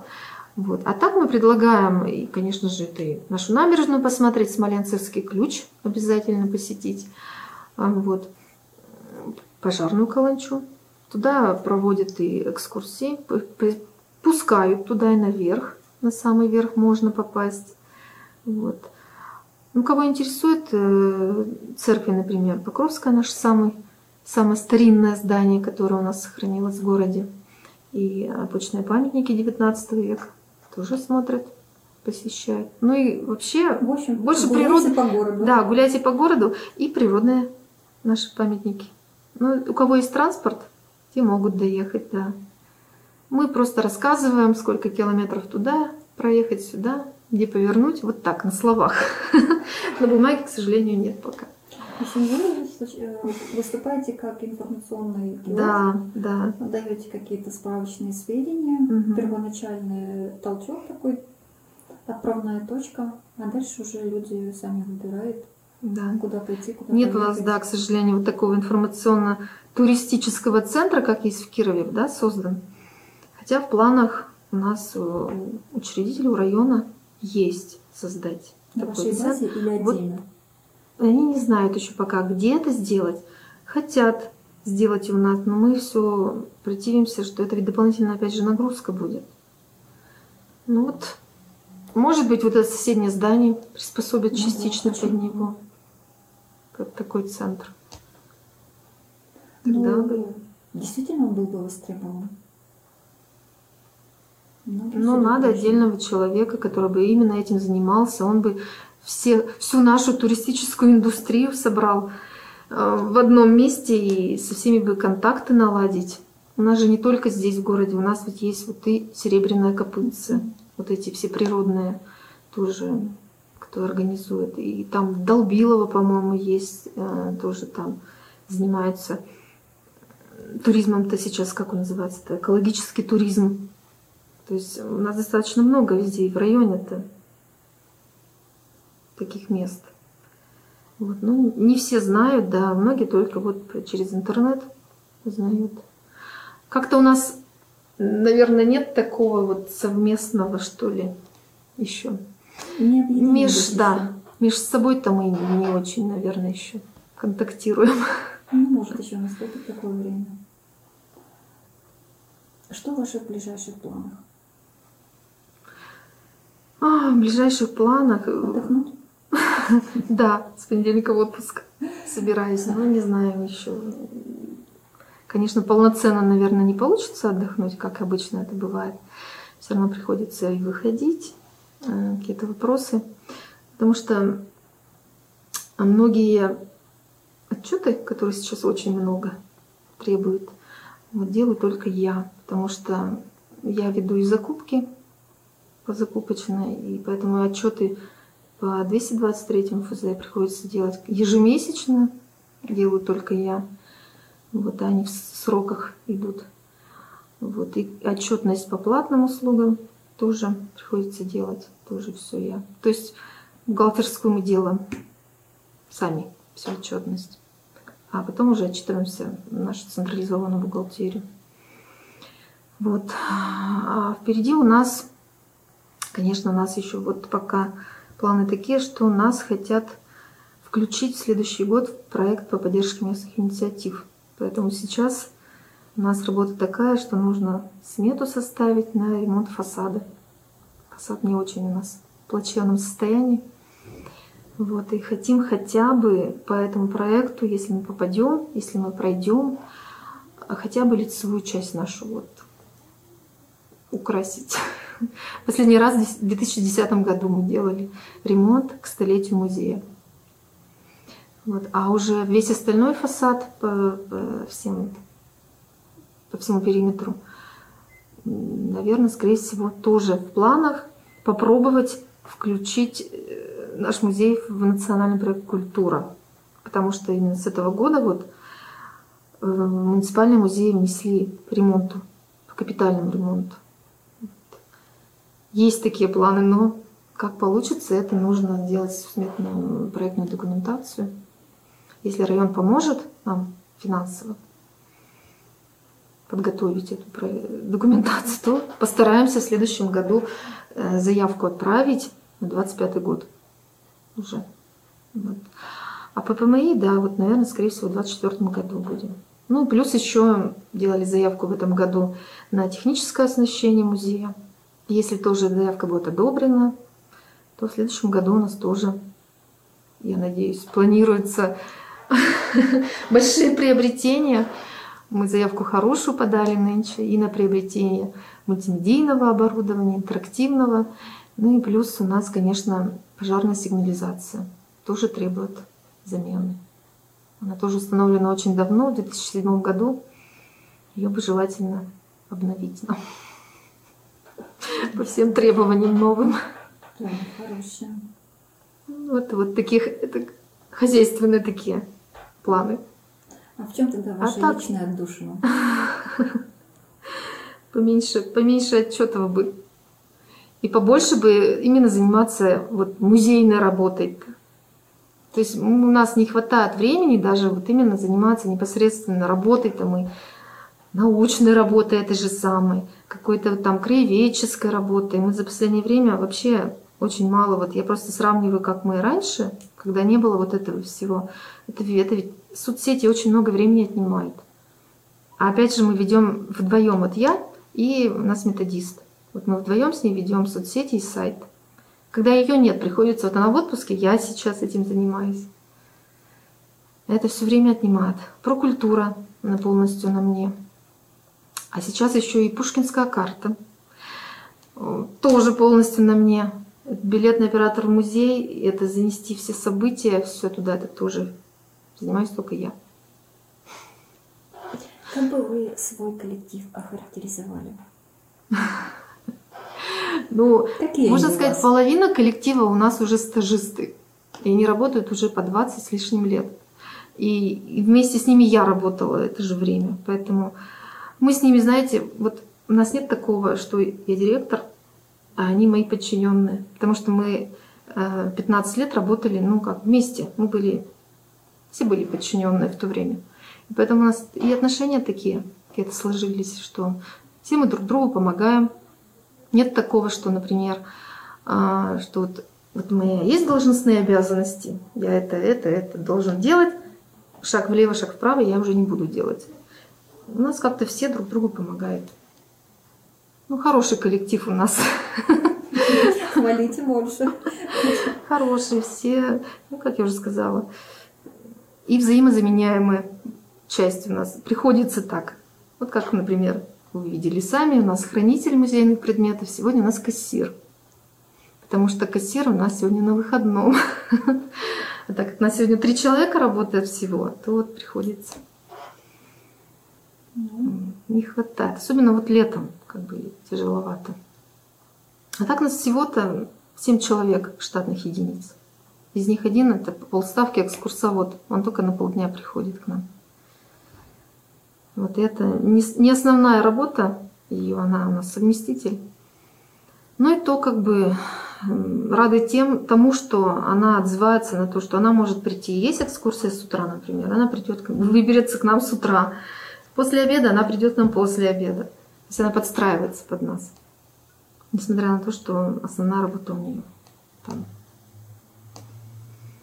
Вот. А так мы предлагаем, и, конечно же, это и нашу набережную посмотреть, Смоленцевский ключ обязательно посетить. А, вот. Пожарную каланчу. Туда проводят и экскурсии, пускают туда и наверх, на самый верх можно попасть. Вот. Ну, кого интересует э, церкви, например, Покровская наше самый, самое старинное здание, которое у нас сохранилось в городе. И обычные памятники 19 века тоже смотрят, посещают. Ну и вообще в общем, больше природы. по городу. Да, гуляйте по городу и природные наши памятники. Ну, у кого есть транспорт, те могут доехать, да. Мы просто рассказываем, сколько километров туда проехать, сюда, где повернуть. Вот так, на словах. На бумаге, к сожалению, нет пока. Еще вы э, выступаете как информационный геолог, Да, да. даете какие-то справочные сведения, Мгм. первоначальный толчок такой, отправная точка, а дальше уже люди сами выбирают, Да. куда пойти, куда Нет у нас, поехать. да, к сожалению, вот такого информационно-туристического центра, как есть в Кирове, да, создан. Хотя в планах у нас э, у учредителей у района есть создать На такой вашей центр. базе или Вот отдельно? Они не знают еще пока, где это сделать. Хотят сделать у нас, но мы все противимся, что это ведь дополнительная, опять же, нагрузка будет. Ну вот, может быть, вот это соседнее здание приспособят Ну частично под него. Как такой центр. Тогда Ну, бы- действительно он был бы востребован. Многие Ну, сюда надо отдельного человека, который бы именно этим занимался. Он бы все, всю нашу туристическую индустрию собрал э, в одном месте и со всеми бы контакты наладить. У нас же не только здесь, в городе, у нас ведь есть вот и серебряная копытце, вот эти все природные тоже, кто организует. И там Долбилова, по-моему, есть, э, тоже там занимаются туризмом-то сейчас, как он называется, -то? экологический туризм. То есть у нас достаточно много везде, и в районе-то таких мест. Вот. Ну, не все знают, да, многие только вот через интернет узнают. Как-то у нас, наверное, нет такого вот совместного, что ли, еще. Не объединились Меж, еще. да, между собой-то мы не очень, наверное, еще контактируем. Ну, может, еще наступит такое время. Что в ваших ближайших планах? А, в ближайших планах, э, Отдохнуть? да, с понедельника в отпуск собираюсь, но не знаю еще. Конечно, полноценно, наверное, не получится отдохнуть, как обычно это бывает. Все равно приходится и выходить, э, какие-то вопросы. Потому что многие отчеты, которые сейчас очень много требуют, вот делаю только я, потому что я веду и закупки по закупочной, и поэтому отчеты по 223 ФЗ приходится делать ежемесячно, делаю только я. Вот они в сроках идут. Вот. И отчетность по платным услугам тоже приходится делать, тоже все я. То есть бухгалтерскую мы делаем сами, всю отчетность. А потом уже отчитываемся в нашу централизованную бухгалтерию. Вот. А впереди у нас, конечно, у нас еще вот пока планы такие, что нас хотят включить в следующий год в проект по поддержке местных инициатив. Поэтому сейчас у нас работа такая, что нужно смету составить на ремонт фасада. Фасад не очень у нас в плачевном состоянии. Вот, и хотим хотя бы по этому проекту, если мы попадем, если мы пройдем, хотя бы лицевую часть нашу вот украсить. Последний раз в 2010 году мы делали ремонт к столетию музея. Вот. А уже весь остальной фасад по, по всем, по всему периметру, наверное, скорее всего, тоже в планах попробовать включить э, наш музей в национальный проект «Культура». Потому что именно с этого года вот э, муниципальные музеи внесли по ремонту, по капитальному ремонту. Есть такие планы, но как получится, это нужно делать сметную проектную документацию. Если район поможет нам финансово подготовить эту документацию, то постараемся в следующем году заявку отправить на 25 год уже. Вот. А по ПМИ, да, вот, наверное, скорее всего, в 24 году будем. Ну, плюс еще делали заявку в этом году на техническое оснащение музея. Если тоже заявка будет одобрена, то в следующем году у нас тоже, я надеюсь, планируется большие приобретения. Мы заявку хорошую подали нынче и на приобретение мультимедийного оборудования, интерактивного. Ну и плюс у нас, конечно, пожарная сигнализация тоже требует замены. Она тоже установлена очень давно, в 2007 году. Ее бы желательно обновить нам по всем требованиям новым. Да, хорошая. Вот, вот таких, это хозяйственные такие планы. А в чем тогда ваша так- личная отдушина? Поменьше, поменьше отчетов бы. И побольше бы именно заниматься вот музейной работой. То есть у нас не хватает времени даже вот именно заниматься непосредственно работой там и научной работой этой же самой, какой-то там краеведческой работой. Мы за последнее время вообще очень мало, вот я просто сравниваю, как мы раньше, когда не было вот этого всего. Это, это ведь соцсети очень много времени отнимают. А опять же мы ведем вдвоем, вот я и у нас методист. Вот мы вдвоем с ней ведем соцсети и сайт. Когда ее нет, приходится, вот она в отпуске, я сейчас этим занимаюсь. Это все время отнимает. Про культура, она полностью на мне. А сейчас еще и Пушкинская карта. Э, Тоже полностью на мне. Билетный оператор в музей, это занести все события, все туда, это тоже занимаюсь только я. Как бы вы свой коллектив охарактеризовали? Ну, Какие можно сказать, половина коллектива у нас уже стажисты. И они работают уже по 20 с лишним лет. И, и вместе с ними я работала это же время. Поэтому мы с ними, знаете, вот у нас нет такого, что я директор, а они мои подчиненные. Потому что мы э, 15 лет работали, ну как, вместе. Мы были, все были подчиненные в то время. И поэтому у нас и отношения такие какие-то сложились, что все мы друг другу помогаем. Нет такого, что, например, а, что вот, вот у меня есть должностные обязанности, я это, это, это должен делать, шаг влево, шаг вправо я уже не буду делать. У нас как-то все друг другу помогают. Ну, хороший коллектив у нас. Хвалите больше. Хорошие все, ну, как я уже сказала, и взаимозаменяемые часть у нас. Приходится так. Вот как, например, вы видели сами, у нас хранитель музейных предметов, сегодня у нас кассир. Потому что кассир у нас сегодня на выходном. А так как у нас сегодня три человека работает всего, то вот приходится. М, Не хватает. Особенно вот летом как бы тяжеловато. А так нас всего-то 7 человек штатных единиц. Из них один это полставки экскурсовод. Он только на полдня приходит к нам. Вот это не, основная работа ее, она у нас совместитель. Ну и то как бы рады тем, тому, что она отзывается на то, что она может прийти. Есть экскурсия с утра, например, она придет, выберется к нам с утра. После обеда она придет нам после обеда. То есть она подстраивается под нас. Несмотря на то, что основная работа у нее там.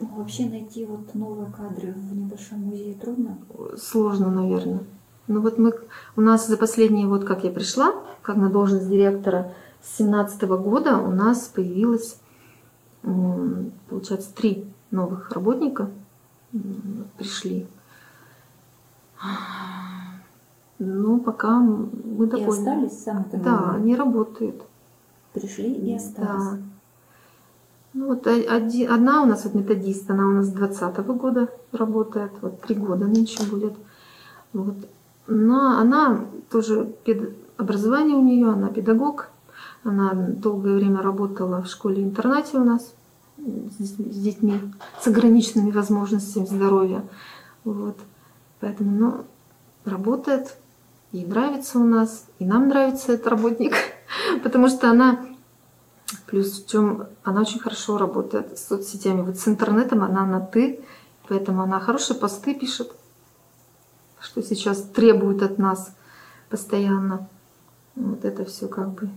Вообще найти вот новые кадры в небольшом музее трудно. Сложно, наверное. Ну вот мы, у нас за последние, вот как я пришла, как на должность директора с 17 года у нас появилось, получается, три новых работника пришли. Ну, пока мы И довольны. остались сами Да, они работают. Пришли и остались. Да. Ну вот о- оди- одна у нас вот методист, она у нас с 20 года работает, вот три года нынче будет. Вот. Но она тоже пед- образование у нее, она педагог, она долгое время работала в школе-интернате у нас с с детьми с ограниченными возможностями здоровья. Вот. Поэтому, ну, работает, ей нравится у нас, и нам нравится этот работник, потому что она Плюс в чем она очень хорошо работает с соцсетями. Вот с интернетом она на ты, поэтому она хорошие посты пишет, что сейчас требует от нас постоянно. Вот это все как бы.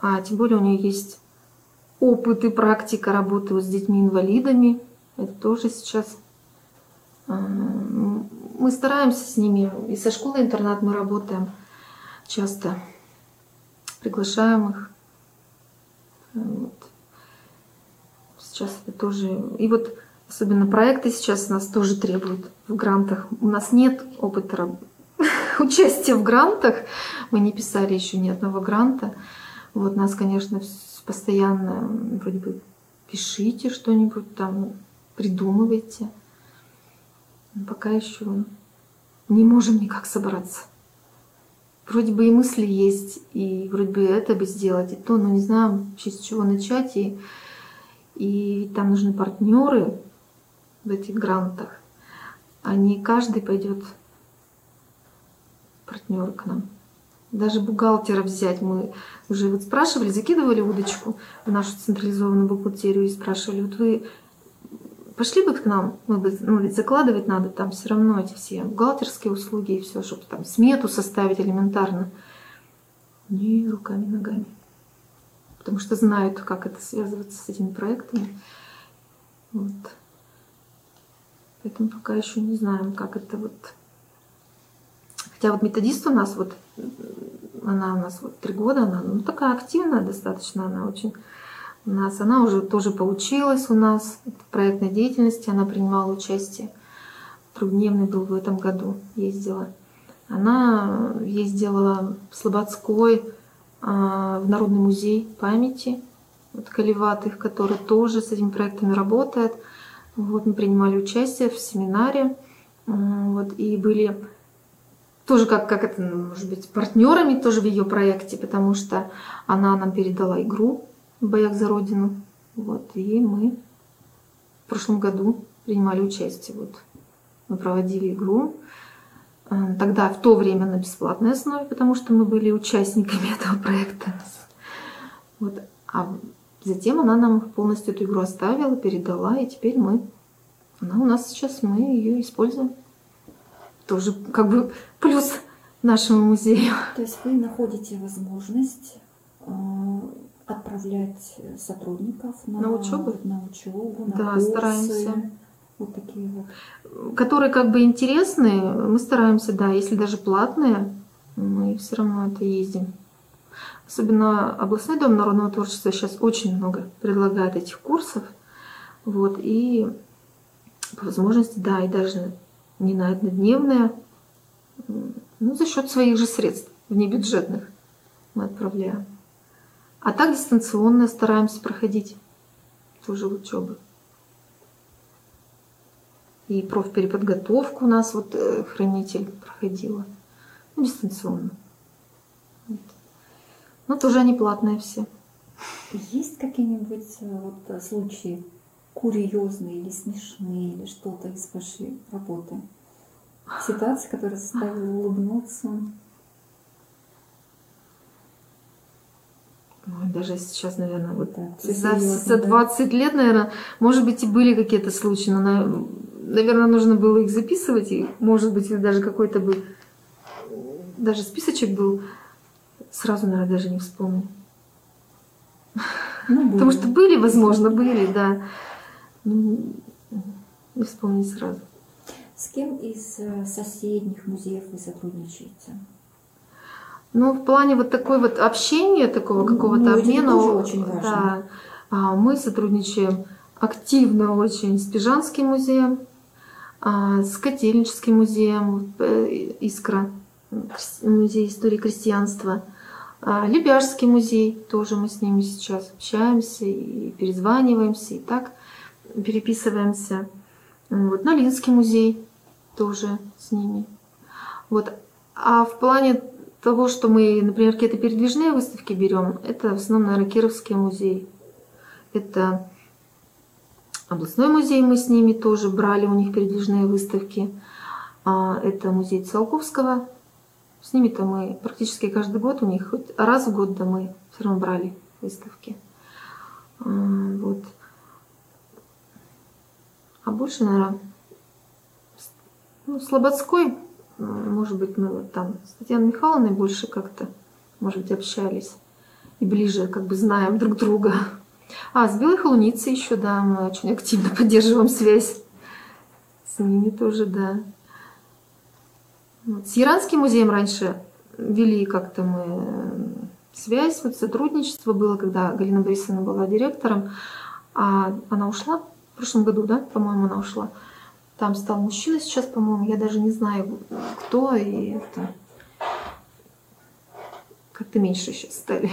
А тем более у нее есть опыт и практика работы вот с детьми-инвалидами. Это тоже сейчас. Мы стараемся с ними. И со школы-интернат мы работаем часто. Приглашаем их. Вот. Сейчас это тоже... И вот особенно проекты сейчас нас тоже требуют в грантах. У нас нет опыта раб- участия в грантах. Мы не писали еще ни одного гранта. Вот нас, конечно, постоянно вроде бы пишите что-нибудь там, придумывайте. Пока еще не можем никак собраться. вроде бы и мысли есть, и вроде бы это бы сделать, и то, но не знаю вообще с чего начать. И, и там нужны партнеры в этих грантах. А не каждый пойдет партнер к нам. Даже бухгалтера взять мы уже вот спрашивали, закидывали удочку в нашу централизованную бухгалтерию и спрашивали, вот вы пошли бы к нам, мы бы, ну ведь закладывать надо там все равно эти все бухгалтерские услуги и все, чтобы там смету составить элементарно. Не руками, ногами. Потому что знают, как это связываться с этими проектами. Вот. Поэтому пока еще не знаем, как это вот Хотя вот методист у нас вот, она у нас вот три года, она ну, такая активная достаточно, она очень у нас, она уже тоже поучилась у нас в проектной деятельности, она принимала участие. Трехдневный был в этом году, ездила. Она ездила в Слободской, а, в Народный музей памяти, вот Каливатых, который тоже с этими проектами работает. Вот мы принимали участие в семинаре, вот, и были тоже как, как это, может быть, партнерами тоже в ее проекте, потому что она нам передала игру в боях за Родину. Вот, и мы в прошлом году принимали участие. Вот. Мы проводили игру. Э, тогда, в то время, на бесплатной основе, потому что мы были участниками этого проекта. Вот. А затем она нам полностью эту игру оставила, передала, и теперь мы, она у нас сейчас, мы ее используем тоже как бы плюс нашему музею. То есть вы находите возможность э, отправлять сотрудников на, на учебу, на учебу, на да, курсы. стараемся. Вот такие вот. Которые как бы интересные, мы стараемся, да, если даже платные, мы все равно это ездим. Особенно областной дом народного творчества сейчас очень много предлагает этих курсов. Вот, и по возможности, да, и даже не на однодневные, ну, за счет своих же средств, внебюджетных мы отправляем. А так дистанционно стараемся проходить тоже учебы. И профпереподготовку у нас вот э, хранитель проходила. Ну, дистанционно. Вот. Но тоже они платные все. Есть какие-нибудь э, вот, случаи курьезные или смешные, или что-то из вашей работы? Ситуация, которая заставила улыбнуться? Даже сейчас, наверное, вот да, за, за 20 да? лет, наверное, может быть, и были какие-то случаи, но, наверное, нужно было их записывать, и, может быть, даже какой-то бы, даже списочек был, сразу, наверное, даже не вспомню. Ну, Потому что были, возможно, были, да. Ну, не вспомнить сразу. С кем из э, соседних музеев вы сотрудничаете? Ну, в плане вот такой вот общения, такого какого-то ну, обмена. очень важно. Да, а, мы сотрудничаем активно очень с Пижанским музеем, а, с Котельническим музеем, э, Искра, музей истории крестьянства, а, Лебяжский музей, тоже мы с ними сейчас общаемся и перезваниваемся, и так переписываемся. Вот, Налинский музей тоже с ними. Вот. А в плане того, что мы, например, какие-то передвижные выставки берем, это в основном, наверное, Кировский музей. Это областной музей, мы с ними тоже брали, у них передвижные выставки. А, это музей Циолковского. С ними-то мы практически каждый год у них, хоть раз в год, да мы все равно брали выставки. А, вот. А больше, наверное, ну, Слободской, может быть, мы вот там с Татьяной Михайловной больше как-то, может быть, общались и ближе как бы знаем друг друга. А, с Белой Холуницей еще, да, мы очень активно поддерживаем связь. С ними тоже, да. Вот. С Иранским музеем раньше вели как-то мы связь, вот сотрудничество было, когда Галина Борисовна была директором, а она ушла в прошлом году, да, по-моему, она ушла. Там стал мужчина сейчас, по-моему, я даже не знаю, кто, и это как-то меньше сейчас стали.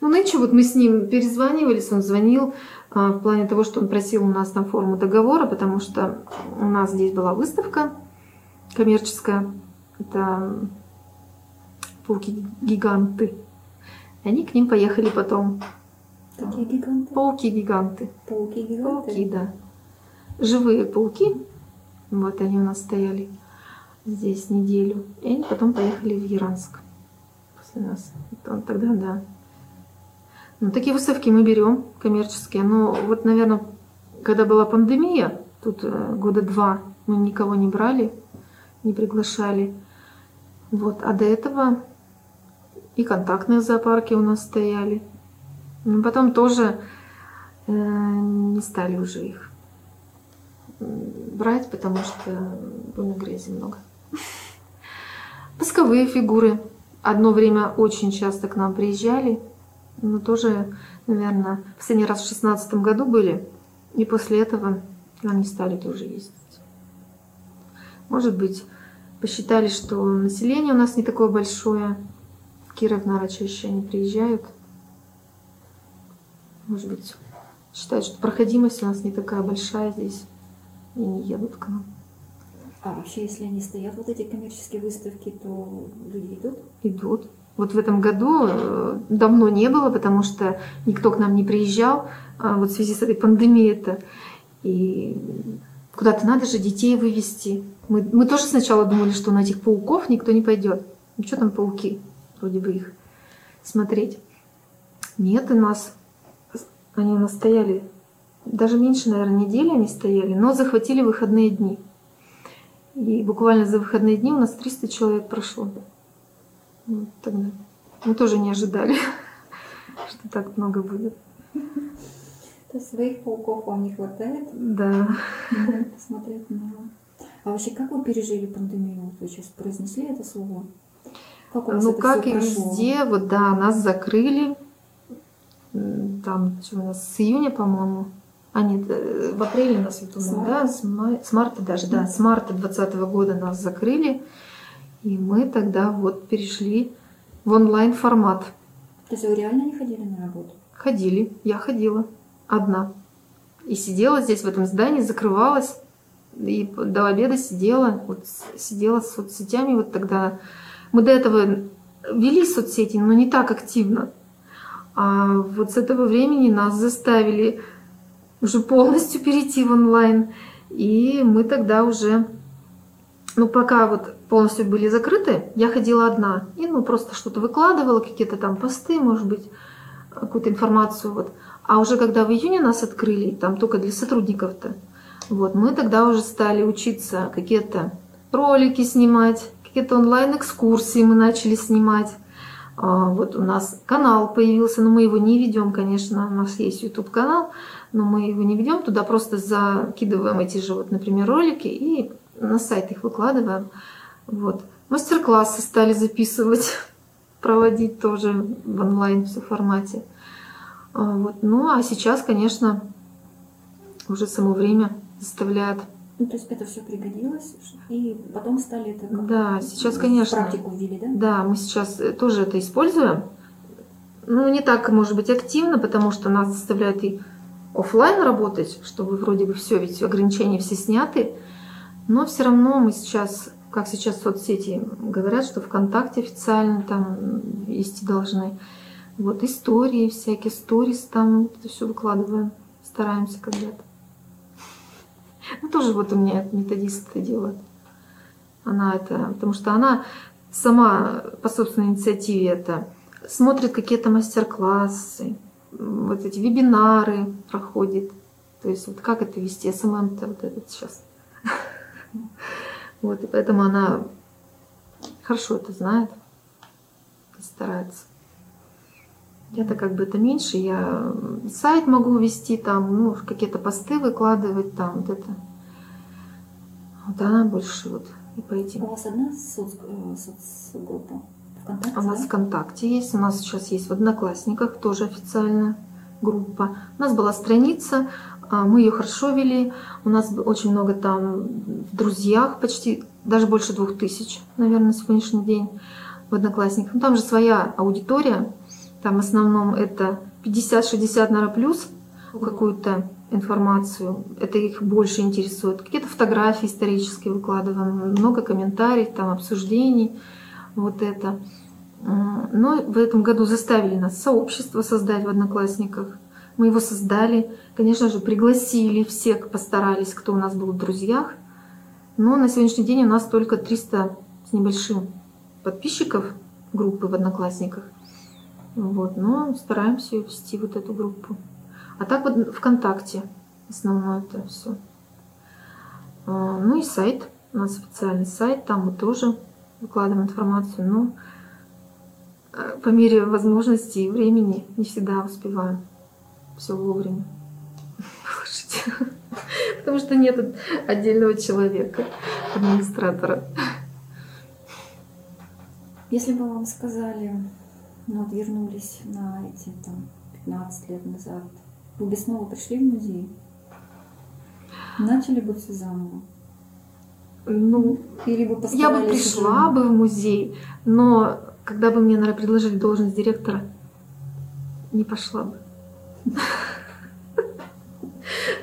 Ну, нынче вот мы с ним перезванивались, он звонил а, в плане того, что он просил у нас там форму договора, потому что у нас здесь была выставка коммерческая. Это пауки-гиганты. Они к ним поехали потом. Какие гиганты? Пауки-гиганты. Пауки-гиганты? Пауки, да. Живые пауки. Вот они у нас стояли здесь неделю. И они потом поехали в Яранск после нас. Вот Тогда да. Ну, такие выставки мы берем коммерческие. Но вот, наверное, когда была пандемия, тут э, года два мы никого не брали, не приглашали. Вот. А до этого и контактные зоопарки у нас стояли. Но потом тоже э, не стали уже их брать, потому что больно грязи много. Восковые фигуры. Одно время очень часто к нам приезжали, но тоже, наверное, последний раз в шестнадцатом году были, и после этого нам не стали тоже ездить. Может быть, посчитали, что население у нас не такое большое, в Киров, наверное, чаще они приезжают. Может быть, считают, что проходимость у нас не такая большая здесь, и не едут к нам. А вообще, если они стоят, вот эти коммерческие выставки, то люди идут? идут. Вот в этом году э, давно не было, потому что никто к нам не приезжал. А вот в связи с этой пандемией это. И куда-то надо же детей вывести. Мы, мы тоже сначала думали, что на этих пауков никто не пойдет. Ну что там пауки? Вроде бы их смотреть. Нет, у нас они у нас стояли даже меньше, наверное, недели они стояли, но захватили выходные дни. И буквально за выходные дни у нас 300 человек прошло. Вот тогда. Мы тоже не ожидали, что так много будет. То есть своих пауков вам не хватает? Да. Посмотреть на... А вообще, как вы пережили пандемию? Вы сейчас произнесли это слово. Как у вас Ну, это как и прошло? везде, вот да, нас закрыли. Там, что у нас, с июня, по-моему. А нет, э, в апреле нас С да, с, мая- с марта даже, да, с марта 2020 года нас закрыли. И мы тогда вот перешли в онлайн формат. То есть вы реально не ходили на работу? Ходили, я ходила одна. И сидела здесь, в этом здании, закрывалась. И до обеда сидела, вот сидела с соцсетями. Вот тогда мы до этого вели соцсети, но не так активно. А вот с этого времени нас заставили уже полностью перейти в онлайн. И мы тогда уже, ну пока вот полностью были закрыты, я ходила одна. И ну просто что-то выкладывала, какие-то там посты, может быть, какую-то информацию. Вот. А уже когда в июне нас открыли, там только для сотрудников-то, вот, мы тогда уже стали учиться какие-то ролики снимать, какие-то онлайн-экскурсии мы начали снимать. А, Вот у нас канал появился, но мы его не ведем, конечно, у нас есть YouTube канал, но мы его не ведем, туда просто закидываем эти же, вот, например, ролики и на сайт их выкладываем. Вот. Мастер-классы стали записывать, проводить тоже в онлайн формате. А, Вот. Ну а сейчас, конечно, уже само время заставляет. Ну, то есть это все пригодилось, и потом стали это как Да, сейчас, конечно. практику ввели, да? Да, мы сейчас э, тоже это используем. Ну, не так, может быть, активно, потому что нас заставляют и оффлайн работать, чтобы вроде бы все, ведь ограничения все сняты. Но все равно мы сейчас, как сейчас соцсети говорят, что ВКонтакте официально там вести должны. Вот истории всякие, сторис там, это все выкладываем, стараемся когда-то. Ну, тоже вот у меня методист это делает. Она это, потому что она сама по собственной инициативе это смотрит какие-то мастер-классы, вот эти вебинары проходит. То есть вот как это вести, СММ-то вот этот сейчас. Вот, и поэтому она хорошо это знает и старается. Я-то как бы это меньше, я сайт могу вести там, ну, какие-то посты выкладывать там, вот это. Вот она больше вот и по этим. У вас одна э, соцгруппа ВКонтакте? У нас? ВКонтакте есть, у нас сейчас есть в Одноклассниках тоже официальная группа. У нас была страница, а, мы ее хорошо вели. У нас очень много там в друзьях, почти даже больше двух тысяч, наверное, на сегодняшний день в Одноклассниках. Ну, там же своя аудитория, там в основном это 50-60, наверное, плюс какую-то информацию. Это их больше интересует. Какие-то фотографии исторические выкладываем, много комментариев, там обсуждений. Вот это. Но в этом году заставили нас сообщество создать в Одноклассниках. Мы его создали. Конечно же, пригласили всех, постарались, кто у нас был в друзьях. Но на сегодняшний день у нас только 300 с небольшим подписчиков группы в Одноклассниках. Вот, но стараемся вести вот эту группу. А так вот ВКонтакте основное это все. А, ну и сайт. У нас официальный сайт, там мы тоже выкладываем информацию, но э, по мере возможностей и времени не всегда успеваем все вовремя выложить. Потому что нет отдельного человека, администратора. Если бы вам сказали, ну вот вернулись на эти там 15 лет назад, вы бы снова пришли в музей? Начали бы все заново? Ну, Или бы я бы пришла бы в музей, но когда бы мне, наверное, предложили должность директора, не пошла бы.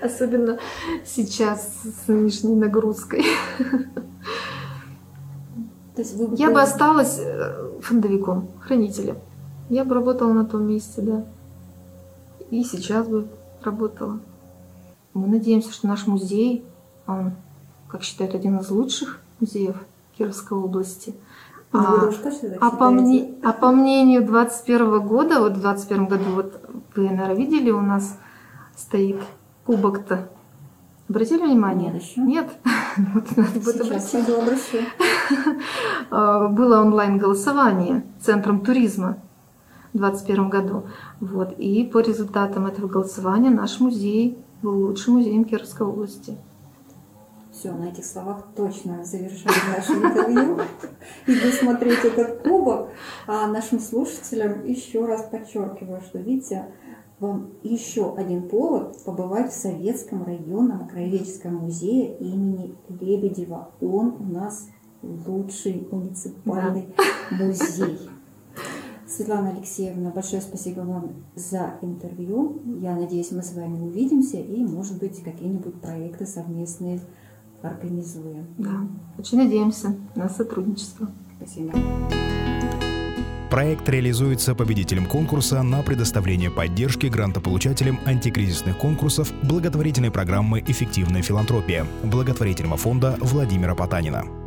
Особенно сейчас с нынешней нагрузкой. То есть вы я бы осталась э, фондовиком, хранителем. Я бы работала на том месте, да. И сейчас бы работала. Мы надеемся, что наш музей, он, как считают, один из лучших музеев Кировской области. Ну, а, а, по мне, а по мнению 2021 года, вот в 2021 году, вот вы, наверное, видели, у нас стоит кубок-то. Обратили внимание? Нет еще. Нет? вот, надо будет Сейчас обращу. А, было онлайн-голосование Центром туризма в 2021 году. Вот. И по результатам этого голосования наш музей был лучшим музеем Кировской области. Все, на этих словах точно завершаем наше интервью. Иду смотреть этот кубок. А нашим слушателям еще раз подчеркиваю, что, видите, вам еще один повод побывать в Советском районном краеведческом музее имени Лебедева. Он у нас лучший муниципальный да. музей. Светлана Алексеевна, большое спасибо вам за интервью. Я надеюсь, мы с вами увидимся и, может быть, какие-нибудь проекты совместные организуем. Да, очень надеемся на сотрудничество. Спасибо. Проект реализуется победителем конкурса на предоставление поддержки грантополучателям антикризисных конкурсов благотворительной программы «Эффективная филантропия» благотворительного фонда Владимира Потанина.